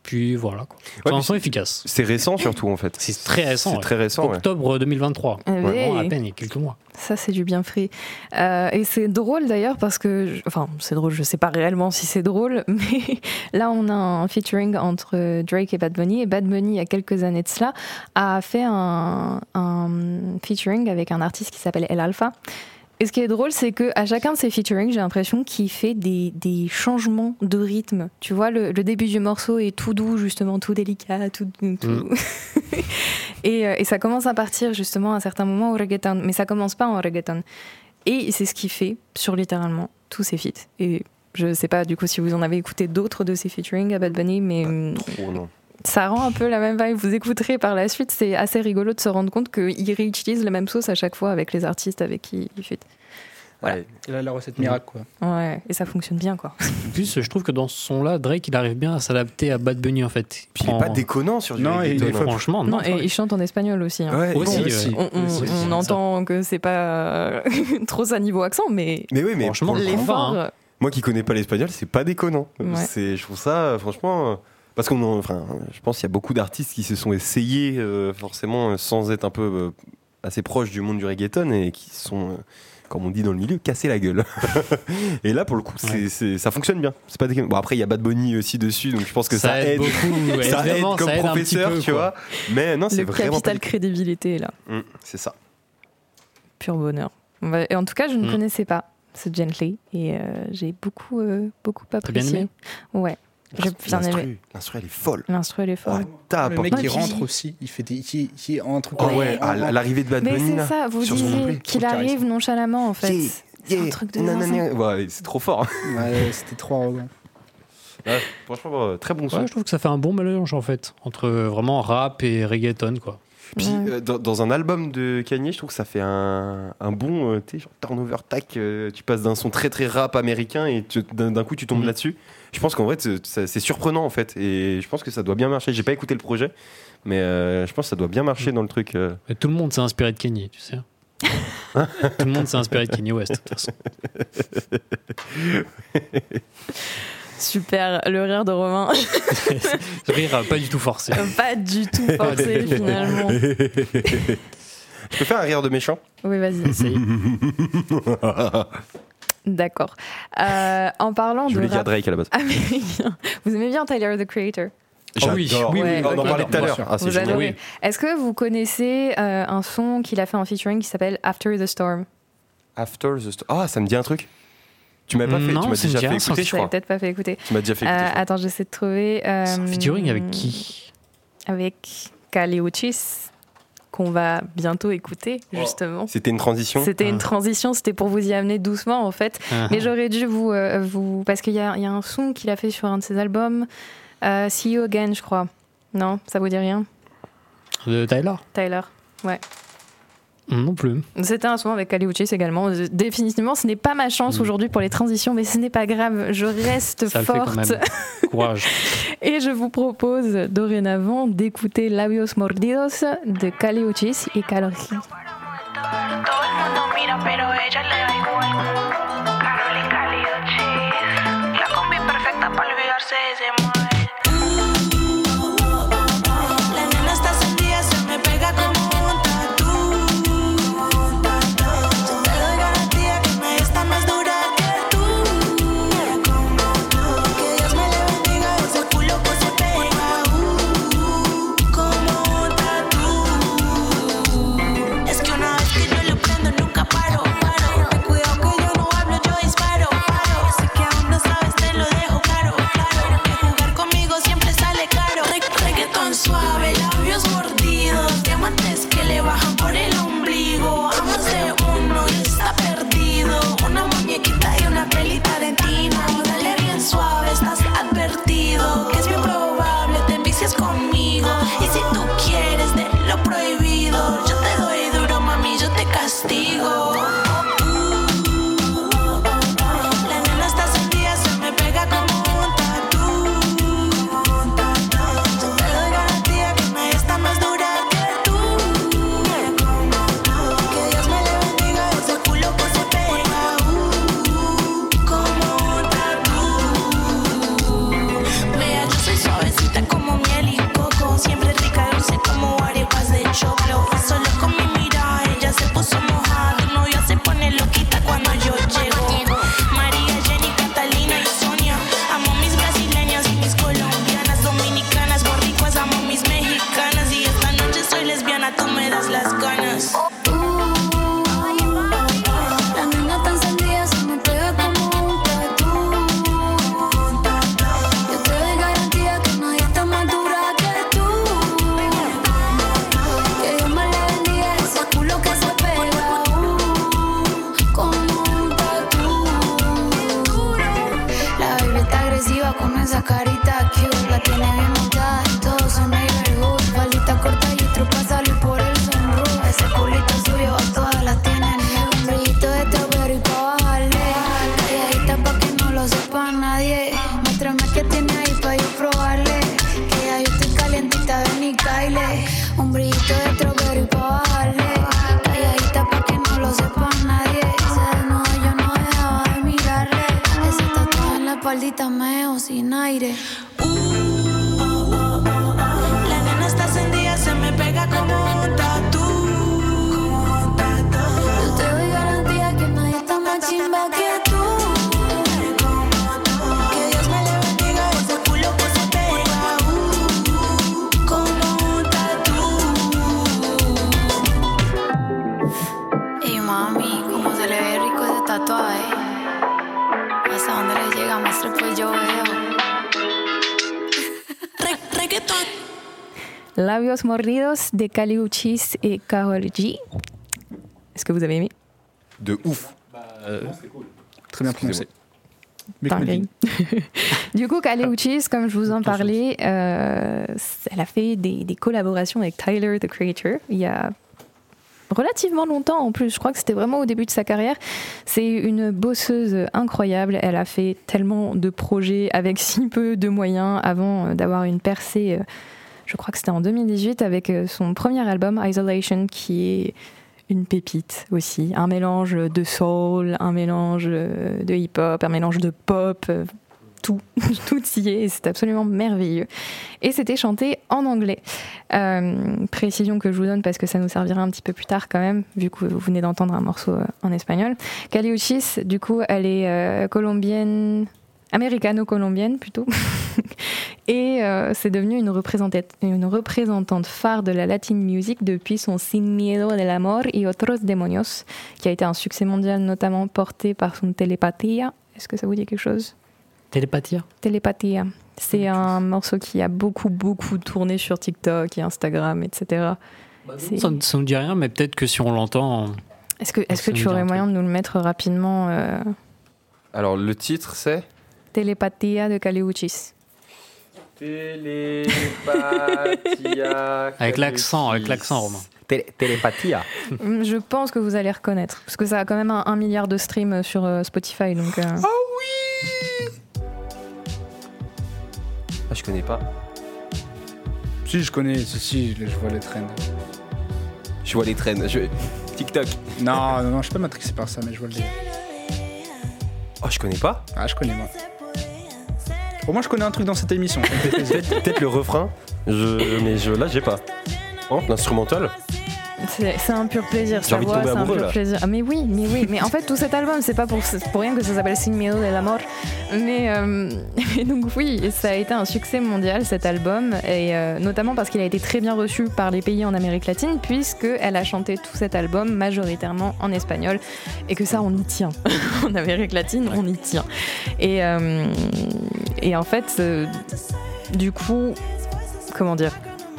puis voilà, quoi. C'est
Ouais,
son efficace.
C'est récent surtout en fait.
C'est très récent.
C'est
ouais.
très récent. ouais.
Octobre 2023.
Ah.
Vraiment à peine, il y a quelques mois.
Ça, c'est du bien frit. Euh, et c'est drôle d'ailleurs parce que, je- enfin, c'est drôle, je sais pas réellement si c'est drôle, mais là, on a un featuring entre Drake et Bad Bunny. Et Bad Bunny, il y a quelques années de cela, a fait un, un featuring avec un artiste qui s'appelle El Alpha. Et ce qui est drôle, c'est que à chacun de ces featuring, j'ai l'impression qu'il fait des, des changements de rythme. Tu vois, le, le début du morceau est tout doux, justement, tout délicat, tout. tout- et, euh, et ça commence à partir justement à un certain moment au reggaeton, mais ça commence pas en reggaeton. Et c'est ce qu'il fait sur littéralement tous ses feats. Et je sais pas du coup si vous en avez écouté d'autres de ses featuring à Bad Bunny, mais hum,
Trop, non.
Ça rend un peu la même vibe. Vous écouterez par la suite, c'est assez rigolo de se rendre compte qu'il réutilise la même sauce à chaque fois avec les artistes avec qui il fait. Voilà.
Ouais.
Il a la recette miracle, quoi.
Ouais, et ça fonctionne bien quoi.
En plus, je trouve que dans ce son-là, Drake, il arrive bien à s'adapter à Bad Bunny, en fait.
Puis il est
En-
pas déconnant sur du
Non, et il
hein.
Franchement, non.
Non, et il chante en espagnol aussi. hein.
Ouais,
Aussi,
bon.
On, on-
Aussi, aussi,
on
ça.
entend que c'est pas euh, trop ça niveau accent, mais
Mais oui, mais
Franchement,
l'effort.
hein.
moi qui connais pas l'espagnol, c'est pas déconnant.
Ouais.
C'est, je trouve ça, euh, franchement, euh, parce qu'on, en- enfin, je pense qu'il y a beaucoup d'artistes qui se sont essayés euh, forcément euh, sans être un peu euh, assez proches du monde du reggaeton et qui sont, euh, comme on dit dans le milieu, cassés la gueule. et là, pour le coup, c'est,
Ouais.
c'est- ça fonctionne bien. C'est pas. Bon, après, il y a Bad Bunny aussi dessus, donc je pense que ça, aide.
beaucoup.
Ça aide comme
ça aide
professeur,
peu,
tu vois. Mais non, c'est
le
vraiment pas
capital crédibilité est là.
Hum, c'est ça.
Pur bonheur. Et en tout cas, je ne
Mm.
connaissais pas ce Gently et euh, j'ai beaucoup, euh, beaucoup
bien
apprécié.
aimé
ouais, j'ai bien aimé.
L'instru, elle est folle.
L'instru, elle est
Oh,
folle.
tape.
Le mec qui rentre aussi, il fait des. Qui, qui, un truc.
Oh
en-
ouais, à l'arrivée de Bad
Mais
Bunny
c'est
là.
ça, vous
sur son
disiez qu'il arrive nonchalamment en fait.
Yeah,
C'est un truc de
nanana.
zinzin.
Ouais, c'est trop fort.
Ouais, c'était trop arrogant.
Ouais, franchement, euh, très bon son.
Ouais, je trouve que ça fait un bon mélange, en fait, entre vraiment rap et reggaeton, quoi.
Puis
Ouais.
euh, dans, dans un album de Kanye, je trouve que ça fait un, un bon euh, genre turnover tac. euh, tu passes d'un son très très rap américain et d'un coup tu tombes
Mhm.
là-dessus. Je pense qu'en vrai c'est- surprenant en fait et je pense que ça doit bien marcher. J'ai pas écouté le projet, mais euh, je pense que ça doit bien marcher dans le truc. euh.
Tout le monde s'est inspiré de Kanye, tu sais. tout le monde s'est inspiré de Kanye West, de toute façon.
Super, le rire de Romain.
Ce rire pas du tout forcé.
pas du tout forcé finalement.
Je peux faire un rire de méchant?
Oui, vas-y.
Essaye.
D'accord. Euh, en parlant
Je
de
voulais dire
rap
Drake à la base.
américain, vous aimez bien Tyler the Creator?
Ah oui, oui, oui,
on en parlait tout à l'heure. Ah, c'est.
Oui.
Est-ce que vous connaissez euh, un son qu'il a fait en featuring qui s'appelle After the Storm?
After the Storm. Ah, ça me dit un truc. Tu m'as pas fait.
Non,
Tu m'as déjà fait écouter,
Je
crois.
peut-être pas fait écouter.
Tu m'as déjà fait
Euh,
écouter.
attends, j'essaie de trouver. euh,
C'est un featuring avec qui
Avec Kaliuchis, qu'on va bientôt écouter,
Oh.
justement.
C'était une transition.
C'était une
Ah.
transition, c'était pour vous y amener doucement en fait.
Ah.
Mais j'aurais dû vous. euh, vous parce qu'il y a, il y a un son qu'il a fait sur un de ses albums, euh, See You Again, je crois. Non, ça vous dit rien?
De Tyler?
Tyler Ouais.
Non plus.
C'était un son avec Kaliuchis également. Définitivement, ce n'est pas ma chance
Mm.
aujourd'hui pour les transitions, mais ce n'est pas grave. Je reste
Ça le fait quand
forte.
même. Courage.
Et je vous propose dorénavant d'écouter Labios Mordidos de Kaliuchis et Karol
De
Kaliuchis et Karol G. Est-ce que vous avez aimé?
De ouf.
Très bien prononcé.
du coup, Kali Uchis, comme je vous en parlais, euh, elle a fait des, des collaborations avec Tyler, the Creator, il y a relativement longtemps en plus. Je crois que c'était vraiment au début de sa carrière. C'est une bosseuse incroyable. Elle a fait tellement de projets avec si peu de moyens avant euh, d'avoir une percée. euh, Je crois que c'était en 2018 avec euh, son premier album Isolation qui est une pépite aussi. Un mélange de soul, un mélange euh, de hip-hop, un mélange de pop. euh, Tout, tout y est, c'est absolument merveilleux. Et c'était chanté en anglais. Précision que je vous donne parce que ça nous servira un petit peu plus tard quand même, vu que vous venez d'entendre un morceau en espagnol. Kali Uchis, du coup, elle est colombienne, américano-colombienne plutôt. Et euh, c'est devenu une, représentante- une représentante phare de la Latin music depuis son Sin Miedo del Amor y Otros Demonios, qui a été un succès mondial notamment porté par son Telepatia. Est-ce que ça vous dit quelque chose?
Télépathia
Telepatia. C'est un morceau qui a beaucoup, beaucoup tourné sur TikTok et Instagram, etc. C'est-
ça, ça nous dit rien, mais peut-être que si on l'entend.
Est-ce que,
me
tu aurais moyen de nous le mettre rapidement euh,
Alors, le titre, c'est?
Telepatia de Kaleuchis.
Télépathia.
Avec l'accent, avec l'accent, Romain.
Télépathia.
Mm, Je pense que vous allez reconnaître. Parce que ça a quand même un, un milliard de streams sur euh, Spotify. Donc, euh,
Ah, je connais pas.
Si, je connais, si, si, je vois les trends.
Je vois les traînes. Je... TikTok.
Non, non, non, je suis pas matrixé par ça, mais je vois le.
Oh, je connais pas.
Ah, je connais, moi. Au moins, je connais un truc dans cette émission. ça me fait plaisir.
Peut-être peut-être le refrain. Je... Mais je... là, j'ai pas. Oh, l'instrumental.
c'est c'est un pur plaisir.
J'ai
Sa
envie de
voix,
tomber
c'est un
amoureux,
pur
là.
plaisir. Ah, mais oui, mais oui. Mais en fait, tout cet album, c'est pas pour, pour rien que ça s'appelle Sin Miedo de la mort. Mais, euh, mais donc, oui, ça a été un succès mondial cet album. Et euh, notamment parce qu'il a été très bien reçu par les pays en Amérique latine, puisqu'elle a chanté tout cet album majoritairement en espagnol. Et que ça, on y tient. en Amérique latine, on y tient. Et, euh, et en fait, euh, du coup, comment dire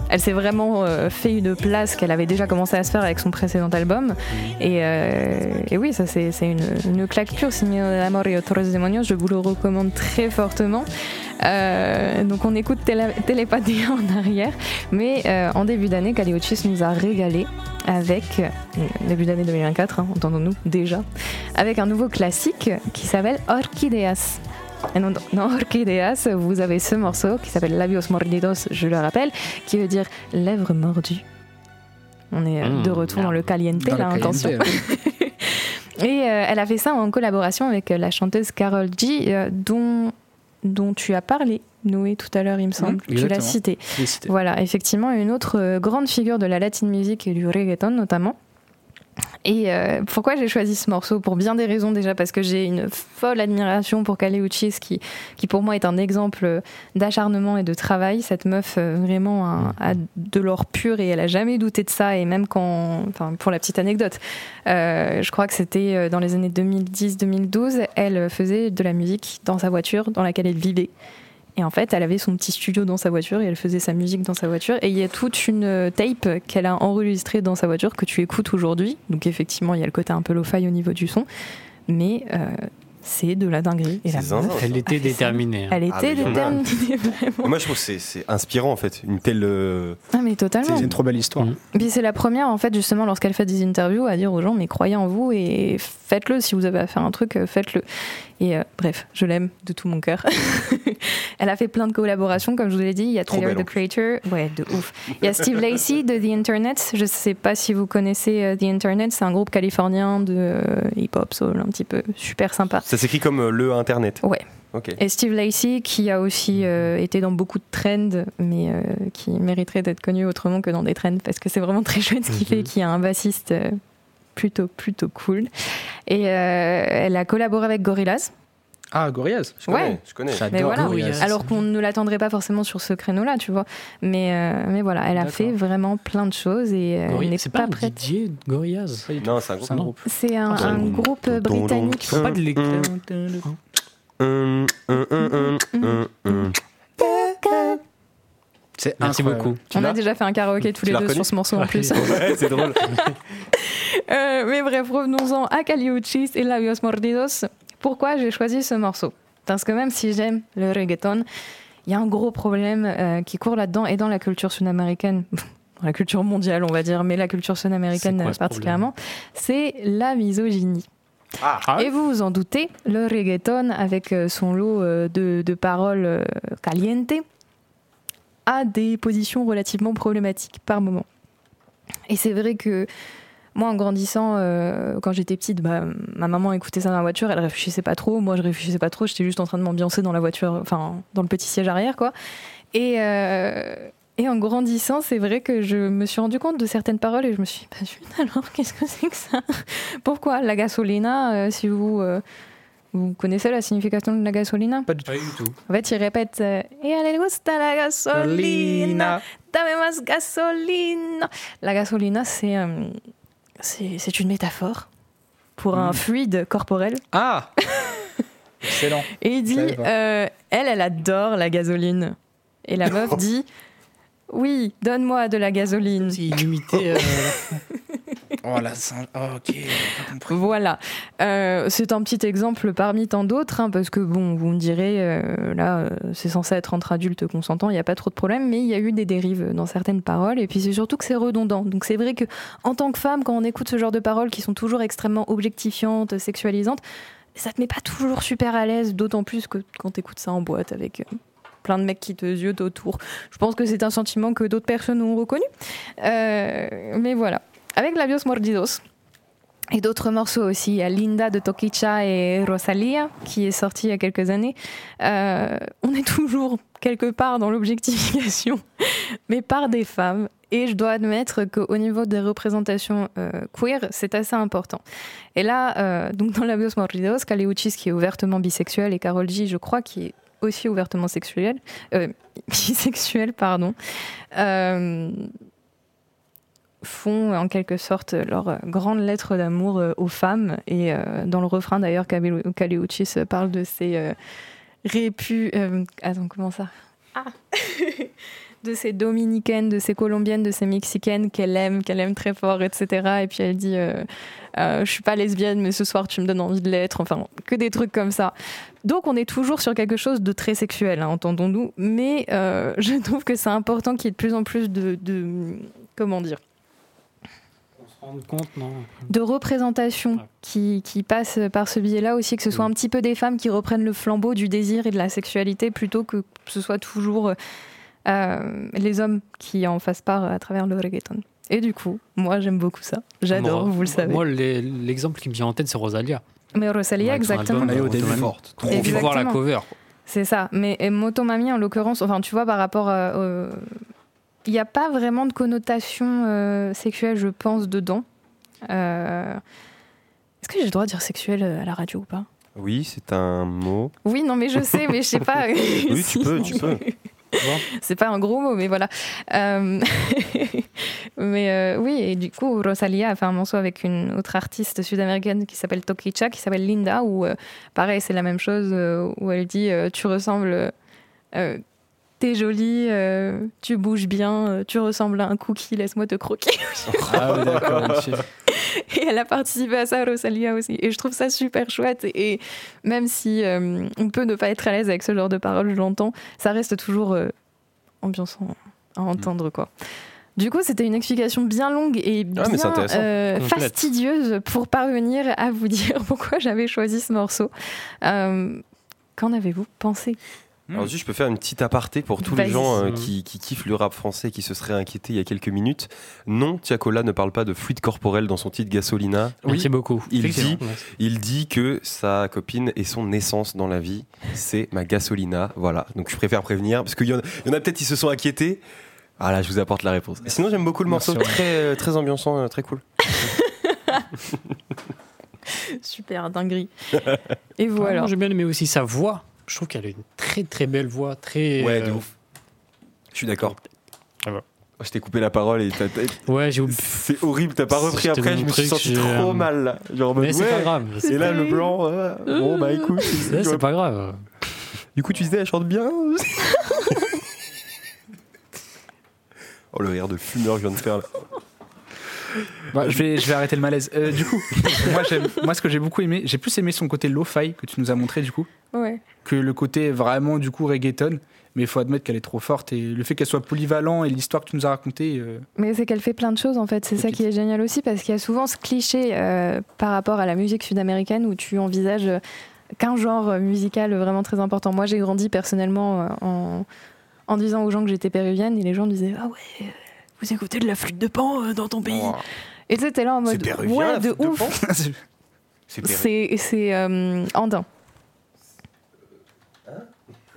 elle s'est vraiment euh, fait une place qu'elle avait déjà commencé à se faire avec son précédent album. Et, euh, et oui, ça c'est une, une claque pure. Signé Amor y Otros Demonios, je vous le recommande très fortement. Euh, donc on écoute Télé- Télépathia en arrière, mais euh, en début d'année, Kaliochis nous a régalé avec, euh, début d'année 2024, hein, entendons-nous déjà, avec un nouveau classique qui s'appelle Orchideas. Et non, dans Orchideas, vous avez ce morceau qui s'appelle Labios Mordidos, je le rappelle, qui veut dire lèvres mordues. On est euh,
Mmh,
de retour dans le caliente,
Dans le
là,
caliente,
attention.
ouais.
Et euh, elle a fait ça en collaboration avec euh, la chanteuse Carol G, euh, dont, dont tu as parlé, Noé, tout à l'heure, il me semble. tu l'as cité. Voilà, effectivement, une autre grande figure de la latin music et du reggaeton notamment. Et euh, pourquoi j'ai choisi ce morceau? Pour bien des raisons déjà, parce que j'ai une folle admiration pour Kale Uchis, qui, qui pour moi est un exemple d'acharnement et de travail. Cette meuf, euh, vraiment, a, a de l'or pur et elle a jamais douté de ça. Et même quand, enfin, pour la petite anecdote, euh, je crois que c'était euh, dans les années 2010-2012, elle faisait de la musique dans sa voiture dans laquelle elle vivait. Et en fait, elle avait son petit studio dans sa voiture et elle faisait sa musique dans sa voiture. Et il y a toute une euh, tape qu'elle a enregistrée dans sa voiture que tu écoutes aujourd'hui. Donc effectivement, il y a le côté un peu lo-fi au niveau du son. Mais euh, c'est de la dinguerie. Et la
C'est zinzin,
meuf,
Elle était déterminée. hein.
elle
Ah,
était déterminée, vraiment.
Moi, je trouve que c'est- inspirant, en fait. Une telle. euh,
Ah mais totalement.
C'est une trop belle histoire.
Mm.
Puis c'est la première, en fait, justement, lorsqu'elle fait des interviews, à dire aux gens, mais croyez en vous et faites-le. Si vous avez à faire un truc, euh, faites-le. Et euh, bref, je l'aime de tout mon cœur. Elle a fait plein de collaborations, comme je vous l'ai dit. Il y a
Trop
Tyler, the. Creator. Ouais, de ouf. Il y a Steve Lacey de The Internet. Je sais pas si vous connaissez euh, The Internet. C'est un groupe californien de euh, hip-hop, soul, un petit peu super sympa.
Ça s'écrit comme le Internet.
Ouais.
Ok.
Et Steve Lacey, qui a aussi euh, été dans beaucoup de trends, mais euh, qui mériterait d'être connu autrement que dans des trends, parce que c'est vraiment très chouette ce qu'il fait, qui a un bassiste euh, plutôt, plutôt cool. Et euh, elle a collaboré avec Gorillaz.
Ah, Gorillaz.
Je connais.
Ouais.
Je connais.
Mais voilà.
Gorillaz.
Alors qu'on ne l'attendrait pas forcément sur ce créneau-là, tu vois. Mais, euh, mais voilà, elle a fait vraiment plein de choses et euh, elle n'est
C'est
pas,
pas
prête.
DJ Gorillaz?
Non, c'est un groupe.
C'est un groupe.
C'est un,
Ah,
un groupe britannique.
Faut pas de
Hum.
C'est
Merci
incroyable.
beaucoup.
On a déjà fait un karaoké tous
Tu
les deux sur ce morceau en plus.
Ouais, c'est drôle.
Euh, mais bref, revenons-en à Caliuchis et Labios Mordidos. Pourquoi j'ai choisi ce morceau? Parce que même si j'aime le reggaeton, il y a un gros problème euh, qui court là-dedans et dans la culture sud-américaine, dans la culture mondiale, on va dire, mais la culture sud-américaine euh,
ce
particulièrement, c'est la misogynie.
Ah.
Et vous vous en doutez, le reggaeton, avec son lot de, de paroles caliente, a des positions relativement problématiques par moment. Et c'est vrai que moi, en grandissant, euh, quand j'étais petite, bah, ma maman écoutait ça dans la voiture, elle réfléchissait pas trop. Moi, je réfléchissais pas trop, j'étais juste en train de m'ambiancer dans la voiture, enfin, dans le petit siège arrière, quoi. Et, euh, et en grandissant, c'est vrai que je me suis rendu compte de certaines paroles et je me suis dit, bah, alors, qu'est-ce que c'est que ça? Pourquoi La gasolina, euh, si vous. euh, vous connaissez la signification de la gasolina?
Pas du
tout.
En fait, il répète euh, Et a le gusta la gasolina, dame más gasolina. La gasolina, c'est euh, c'est une métaphore pour un
Mm.
fluide corporel.
Ah Excellent.
Et il dit euh, Elle, elle adore la gasoline. Et la meuf dit Oui, donne-moi de la gasoline.
C'est illimité. euh,
Oh. Oh.
Voilà. Euh, c'est un petit exemple parmi tant d'autres, hein, parce que bon, vous me direz, euh, là, euh, c'est censé être entre adultes consentants, il n'y a pas trop de problème, mais il y a eu des dérives dans certaines paroles, et puis c'est surtout que c'est redondant. Donc c'est vrai que en tant que femme, quand on écoute ce genre de paroles qui sont toujours extrêmement objectifiantes, sexualisantes, ça te met pas toujours super à l'aise, d'autant plus que quand tu écoutes ça en boîte avec. plein de mecs qui te ziotent autour. Je pense que c'est un sentiment que d'autres personnes ont reconnu. Mais voilà. Avec Labios Mordidos, et d'autres morceaux aussi. Il Linda de Tokicha et Rosalia qui est sorti il y a quelques années. Euh, on est toujours quelque part dans l'objectification, mais par des femmes. Et je dois admettre qu'au niveau des représentations euh, queer, c'est assez important. Et là, euh, donc dans Labios Mordidos, Kaleuchis qui est ouvertement bisexuel et Carol G, je crois, qui est aussi ouvertement sexuel, euh, bisexuel, pardon, font en quelque sorte leur euh, grande lettre d'amour euh, aux femmes. Et euh, dans le refrain d'ailleurs, Kaleu- Kaleuchis parle de ses euh, répus. euh, attends, comment ça? Ah De ces dominicaines, de ces colombiennes, de ces mexicaines qu'elle aime, qu'elle aime très fort, etc. Et puis elle dit euh, euh, Je suis pas lesbienne, mais ce soir tu me donnes envie de l'être. Enfin, que des trucs comme ça. Donc on est toujours sur quelque chose de très sexuel, hein, entendons-nous. Mais euh, je trouve que c'est important qu'il y ait de plus en plus de- de comment dire
Compte, non
de représentation qui, qui passe par ce biais-là aussi, que ce soit un petit peu des femmes qui reprennent le flambeau du désir et de la sexualité plutôt que ce soit toujours euh, les hommes qui en fassent part à travers le reggaeton. Et du coup, moi j'aime beaucoup ça. J'adore,
Moi-
vous le savez.
Moi, l'exemple qui me vient en tête, c'est Rosalia.
Mais Rosalia,
son
exactement.
album,
On est au début.
Forte.
Trop de voir la
Exactement.
cover.
C'est ça. Mais Motomami, en l'occurrence, enfin, tu vois, par rapport à. euh, Il n'y a pas vraiment de connotation euh, sexuelle, je pense, dedans. Euh, Est-ce que j'ai le droit de dire sexuel euh, à la radio ou pas?
Oui, c'est un mot.
Oui, non, mais je sais, mais je sais pas.
Oui, tu peux, tu peux.
C'est pas un gros mot, mais voilà. Euh, mais euh, oui, et du coup, Rosalia a fait un morceau avec une autre artiste sud-américaine qui s'appelle Tokicha, qui s'appelle Linda, où euh, pareil, c'est la même chose, où elle dit Tu ressembles. T'es jolie, euh, tu bouges bien, euh, tu ressembles à un cookie, laisse-moi te croquer.
Ah oui, d'accord.
Et elle a participé à ça, Rosalia aussi. Et je trouve ça super chouette. Et même si euh, on peut ne pas être à l'aise avec ce genre de paroles, je l'entends, ça reste toujours euh, ambiançant à entendre, quoi. Du coup, c'était une explication bien longue et bien
Ah,
euh,
Complète.
fastidieuse pour parvenir à vous dire pourquoi j'avais choisi ce morceau. Euh, Qu'en avez-vous pensé?
Alors juste, je peux faire une petite aparté pour tous les gens euh,
Mhm.
qui, qui kiffent le rap français, qui se seraient inquiétés il y a quelques minutes. Non, Tiakola ne parle pas de fluide corporel dans son titre Gasolina.
Merci beaucoup.
Il dit- Il dit que sa copine est son essence dans la vie. C'est ma gasolina. Voilà. Donc je préfère prévenir parce qu'il y en a, il y en a peut-être qui se sont inquiétés. Ah là, je vous apporte la réponse. Sinon, j'aime beaucoup le
Merci,
morceau.
ouais.
Très, euh, très ambiançant, euh, très cool.
Super, dinguerie. Et vous
Ah, J'ai bien aimé aussi sa voix. Je trouve qu'elle a une très très belle voix. Très,
Ouais, de
euh,
ouf. Je suis d'accord.
Ah bah.
Je t'ai coupé la parole et t'as-
Ouais, j'ai oublié.
c'est horrible. T'as pas repris après. Je me suis senti trop
euh,
mal. Là. Genre
Mais c'est
ouais.
pas grave. c'est-
Et là, le blanc. euh, bon, bah écoute.
C'est pas grave.
Du coup, tu disais, elle chante bien. oh, le rire de fumeur que je viens de faire là.
Bah, je, vais, je vais arrêter le malaise. Euh, du coup, moi, ce que j'ai beaucoup aimé, j'ai plus aimé son côté lo-fi que tu nous as montré, du coup,
Ouais.
que le côté vraiment, du coup, reggaeton. Mais il faut admettre qu'elle est trop forte. Et le fait qu'elle soit polyvalent et l'histoire que tu nous as racontée. euh,
Mais c'est qu'elle fait plein de choses en fait, c'est ça qui est génial aussi parce qu'il y a souvent ce cliché euh, par rapport à la musique sud-américaine où tu envisages qu'un genre musical vraiment très important. Moi j'ai grandi personnellement en, en disant aux gens que j'étais péruvienne et les gens me disaient Ah ouais, vous écoutez de la flûte de pan euh, dans ton pays Et tu sais, t'es là en mode
C'est péruvien,
Ouais,
la
de
flûte de
ouf
pan C'est péruvien.
C'est c'est, euh, andin.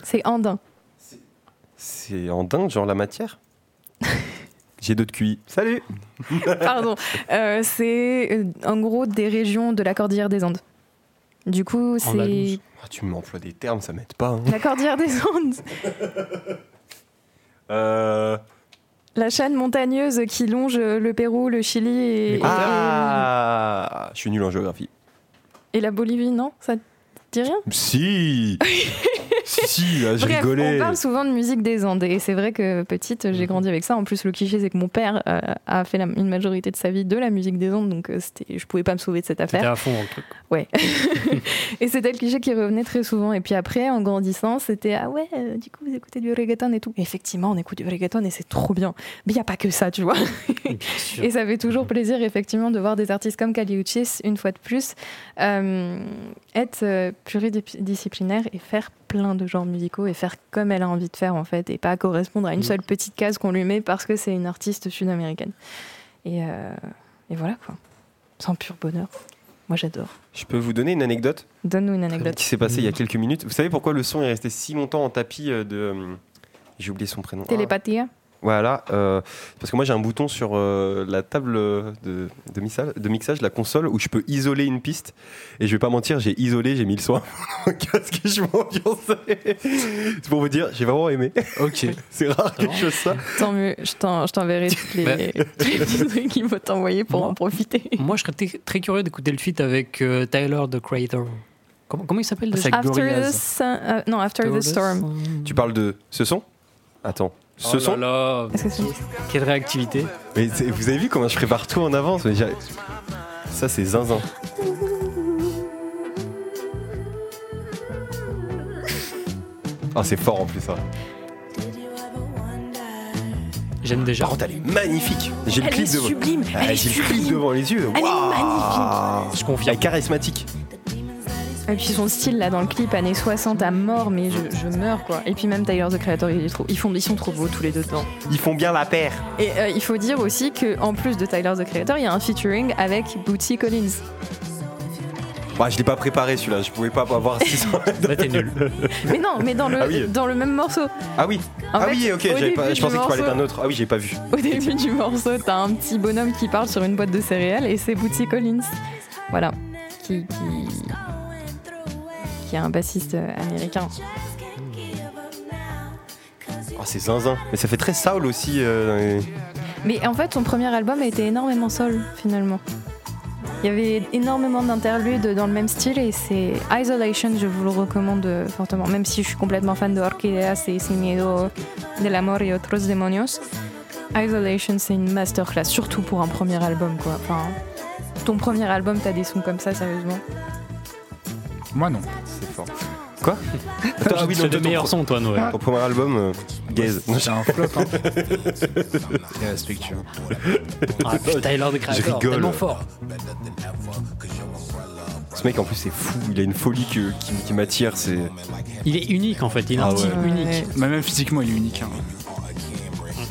C'est andin.
C'est en dingue, genre la matière J'ai d'autres QI. Salut
Pardon. Euh, c'est euh, en gros des régions de la Cordillère des Andes. Du coup, c'est.
Ah, tu m'emploies des termes, ça m'aide pas. hein.
la Cordillère des Andes,
Euh,
la chaîne montagneuse qui longe le Pérou, le Chili et, et-
Ah Je suis nul en géographie.
et la Bolivie, non? Ça te dit rien?
Si Si, si, là, je
Bref,
rigolais.
on parle souvent de musique des Andes et c'est vrai que petite, j'ai grandi avec ça. En plus, le cliché, c'est que mon père euh, a fait la- une majorité de sa vie de la musique des Andes, donc euh, c'était, je pouvais pas me sauver de cette affaire.
à fond dans le truc.
Ouais. et c'était le cliché qui revenait très souvent. Et puis après, en grandissant, c'était ah ouais, euh, du coup, vous écoutez du reggaeton et tout. Et effectivement, on écoute du reggaeton et c'est trop bien. Mais il n'y a pas que ça, tu vois. et ça fait toujours plaisir, effectivement, de voir des artistes comme Kali Uchis, une fois de plus, euh, être euh, pluridisciplinaire et faire plein de genres musicaux et faire comme elle a envie de faire, en fait, et pas correspondre à une
Mm.
seule petite case qu'on lui met parce que c'est une artiste sud-américaine. Et, euh, et voilà, quoi. C'est un pur bonheur. Moi, j'adore.
Je peux vous donner une anecdote?
Donne-nous une anecdote.
qui s'est passée il y a quelques minutes. Vous savez pourquoi le son est resté si longtemps en tapis euh, de. euh, J'ai oublié son prénom. Ah. Voilà, euh, parce que moi j'ai un bouton sur euh, la table de, de, mixage, de mixage, la console, où je peux isoler une piste. Et je vais pas mentir, j'ai isolé, j'ai mis le son Qu'est-ce que je m'ambiançais? C'est pour vous dire, j'ai vraiment aimé.
Ok.
C'est rare que je fasse ça.
Tant mieux, je t'en- je t'enverrai toutes les,
Bah.
les trucs qu'il faut t'envoyer pour en profiter.
Moi, je serais très curieux d'écouter le feat avec euh, Tyler, the Creator. Comment, comment il s'appelle déjà
After the sun- euh, non, After the Storm.
Tu parles de ce son? Attends, ce
Oh
son
là Quelle réactivité
Mais vous avez vu comment je prépare tout en avance mais Ça c'est zinzin. Oh c'est fort en plus ça.
J'aime déjà.
Par contre elle est magnifique. J'ai le clip
est
devant.
sublime,
Ah,
elle est
J'ai le clip
sublime.
devant les yeux.
Elle est
Waouh.
magnifique.
Je confirme.
Elle est charismatique.
Et puis son style là dans le clip années 60 à mort, mais je, je meurs quoi. Et puis même Tyler the Creator, il est trop, ils, font, ils sont trop beaux tous les deux dedans.
Ils font bien la paire.
Et euh, il faut dire aussi qu'en plus de Tyler the Creator, il y a un featuring avec Bootsy Collins.
Bah, je l'ai pas préparé celui-là, je pouvais pas avoir 600.
Là, t'es nul.
Mais non, mais dans le,
Ah oui.
dans le même morceau.
Ah oui.
En
ah
fait,
oui, ok, pas- je pensais que tu parlais d'un autre. Ah oui, j'ai pas vu.
Au début du morceau, t'as un petit bonhomme qui parle sur une boîte de céréales et c'est Bootsy Collins. Voilà. Qui, qui, qui est un bassiste euh, américain.
Oh, c'est zinzin. Mais ça fait très soul aussi. euh, dans les-
Mais en fait, son premier album a été énormément soul, finalement. Il y avait énormément d'interludes dans le même style et c'est Isolation, je vous le recommande euh, fortement. Même si je suis complètement fan de Orquideas et Sin Miedo del Amor y Otros Demonios. Isolation, c'est une masterclass, surtout pour un premier album, quoi. Enfin, ton premier album, t'as des sons comme ça, sérieusement.
Moi non.
Quoi Attends, ah oui,
C'est
donc,
le
ton-
meilleur son, toi, Noël.
Ton premier album, euh, Gaze.
C'est un flop. Hein. Respectueux.
Ah, the Creator,
rigole.
tellement fort.
Ce mec en plus c'est fou, il a une folie que- qui, qui m'attire, c'est.
Il est unique, en fait. Il a
Ah
un style
ouais.
unique.
Mais même physiquement, il est unique. hein.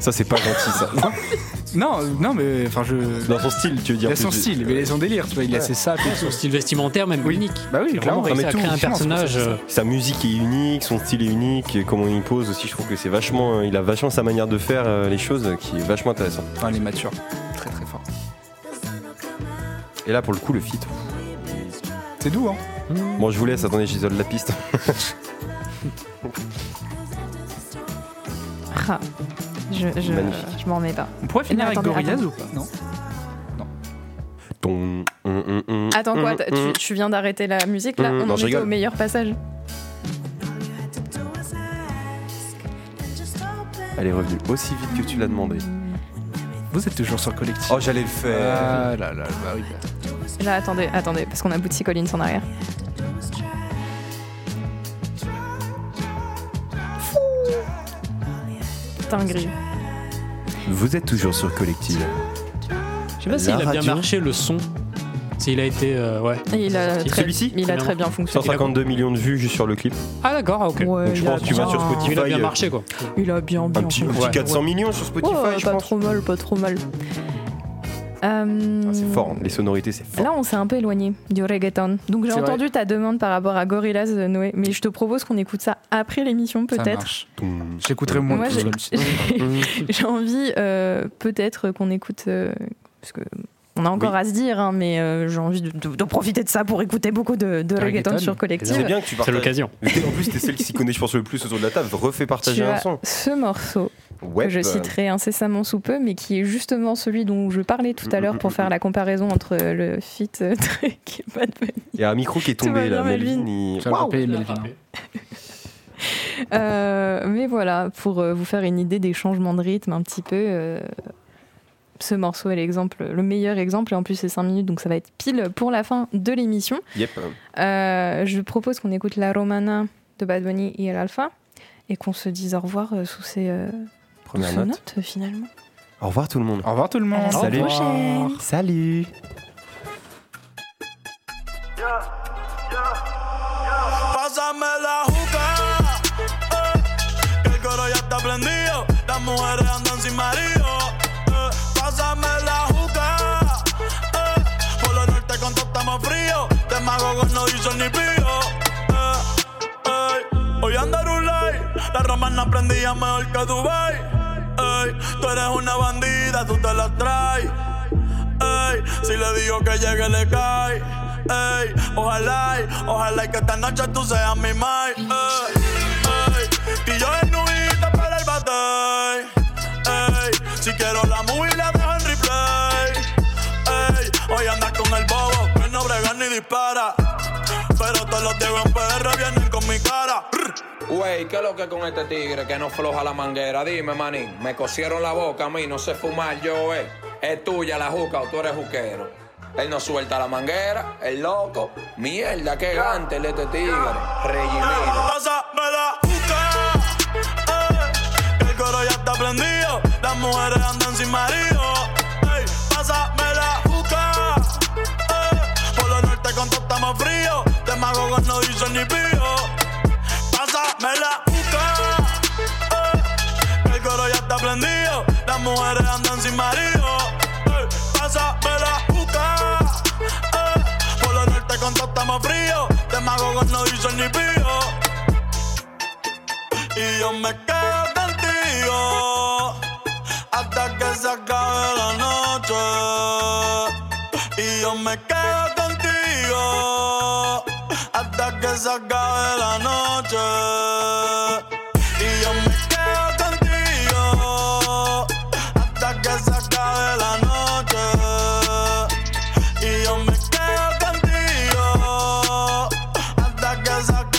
Ça c'est pas gentil ça.
Non, non, mais enfin, je.
Dans son style, tu veux dire
Il a son style, mais il a son délire, tu vois, il a ses sapes
Son style vestimentaire, même
Oui.
unique.
Bah oui,
Il a
clairement.
vraiment à
tout,
créer un
ça,
personnage. euh,
Sa musique est unique, son style est unique, et comment il pose aussi, je trouve que c'est vachement. Il a vachement sa manière de faire euh, les choses qui est vachement intéressant.
Enfin, il est mature. Très très fort.
Et là pour le coup, le feat.
C'est doux, hein.
Bon, je vous laisse, attendez, j'isole la piste.
Je, je, je m'en remets pas.
On pourrait finir avec Gorillaz ou pas? Non.
Ton-
Attends quoi,
hum,
t'as-
hum.
tu, tu viens d'arrêter la musique là
Mmh,
On
non,
en
rigole.
au meilleur passage.
Elle est revenue aussi vite que tu l'as demandé.
Vous êtes toujours sur Collectif.
Oh, j'allais le faire.
Ah là là, bah oui.
Là, attendez, attendez, parce qu'on a Bootsy Collins en arrière.
Vous êtes toujours sur Collective.
Je sais pas s'il a bien marché le son. S'il a été. euh, ouais.
Et il a
Sorti.
très,
Celui-ci
il a très bien fonctionné.
152 millions de vues juste sur le clip.
Ah d'accord, ok.
Ouais,
Donc je
il
pense
a
que tu vas
bien-
sur Spotify.
Il a bien
euh,
marché quoi.
Il a bien, bien
Un petit, un
fonctionné.
petit 400 millions sur Spotify,
Ouais,
je
pas
pense.
trop mal, pas trop mal. Euh,
Ah, c'est fort, hein. les sonorités, c'est fort.
Là, on s'est un peu éloigné du reggaeton. Donc, j'ai
vrai.
entendu ta demande par rapport à Gorillaz, euh, Noé. Mais je te propose qu'on écoute ça après l'émission,
Ça
peut-être.
marche. J'écouterai moins.
Moi, j'ai- envie, euh, peut-être, qu'on écoute. euh, parce que. On a encore
Oui.
à se dire, hein, mais euh, j'ai envie de, de- de profiter de ça pour écouter beaucoup de, de reggaeton,
Reggaeton.
sur Collective.
C'est bien que tu
C'est
partages.
l'occasion.
En plus, t'es celle qui s'y connaît, je pense, le plus autour de la table. Refais partager
Tu
un
as
son.
ce morceau Que je
bah,
citerai incessamment sous peu, mais qui est justement celui dont je parlais tout à l'heure pour faire la comparaison entre le feat euh, Drake et Bad Bunny.
Il y a un micro qui est tombé là, Melvin. Il-.
Euh, mais voilà, pour euh, vous faire une idée des changements de rythme un petit peu, euh, ce morceau est l'exemple, le meilleur exemple, et en plus c'est 5 minutes, donc ça va être pile pour la fin de l'émission.
Yep.
Euh, je propose qu'on écoute La Romana de Bad Bunny et El Alpha, et qu'on se dise au revoir euh, sous ces, euh,
Première note.
finalement.
Au revoir tout le monde.
Au revoir tout le monde.
À la
Salut.
prochaine
Salut.
Pásame la juca, eh, que el coro ya está prendido. Las mujeres andan sin marido. eh. Pásame la juca, eh, por lo norte con todo estamos frío. De mago no hizo ni pío. eh, ey. Hoy anda Rulay, la romana prendía mejor que Dubai. Tú eres una bandida, tú te la traes. Ey, si le digo que llegue le cae. Ey, ojalá, ojalá que esta noche tú seas mi mai. Y yo en nubita para el bate. Ey, si quiero la movie la dejo en replay. Ey, hoy andas con el bobo que no brega ni dispara. Pero todos los Diego en PR vienen con mi cara.
Wey, ¿qué es lo que con este tigre que no floja la manguera? Dime, manín, me cosieron la boca a mí, no sé fumar yo, eh. Es tuya la juca o tú eres juquero. Él no suelta la manguera, el loco. Mierda, qué gante el este tigre. Regimiro.
Pásame la juca, eh, el coro ya está prendido. Las mujeres andan sin marido. Ey, pásame la juca, eh, por lo norte con todo estamos fríos. De mago no dicen ni pío. Pásame la juca, eh, el coro ya está prendido. Las mujeres andan sin marido. Ey, pásame la juca, eh, por lo norte con todo estamos fríos. De mago no dicen ni pío. Y yo me quedo contigo hasta que se acabe la noche. Y yo me quedo que se acabe la noche. Y yo me quedo contigo hasta que se acabe la noche. Y yo me quedo contigo hasta que se acabe.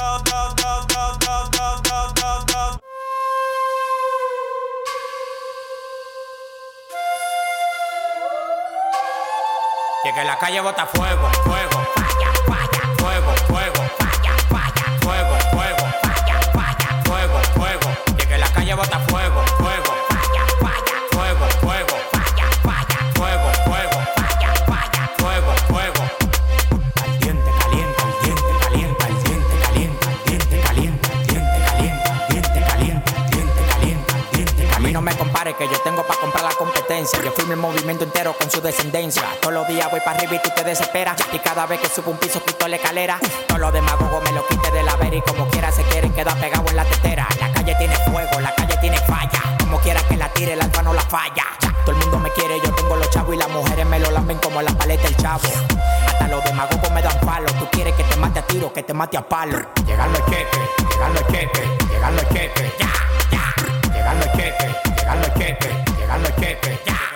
Y que la calle bota fuego, fuego, fuego, fuego, falla, falla, fuego, fuego, falla, falla, fuego, fuego, falla, falla, fuego, fuego. Al diente caliente, al diente al diente caliente, al diente caliente, al diente caliente, al diente caliente, al diente caliente. A mí no me compare que yo tengo para Yo firmo el movimiento entero con su descendencia. Todos los días voy para arriba y tú te desesperas. Y cada vez que subo un piso quito la escalera. Todos los demagogos me lo quite de la vera y como quiera se quieren quedar pegados en la tetera. La calle tiene fuego, la calle tiene falla. Como quiera que la tire, el alfa no la falla. Todo el mundo me quiere, yo tengo los chavos y las mujeres me lo lamben como la paleta del chavo. Hasta los demagogos me dan palo. Tú quieres que te mate a tiro, que te mate a palo. Llegan los cheques, llegan los cheques, llegan los cheques. Ya, ya. Llegan los cheques, Llegando el quete, llegando el ya.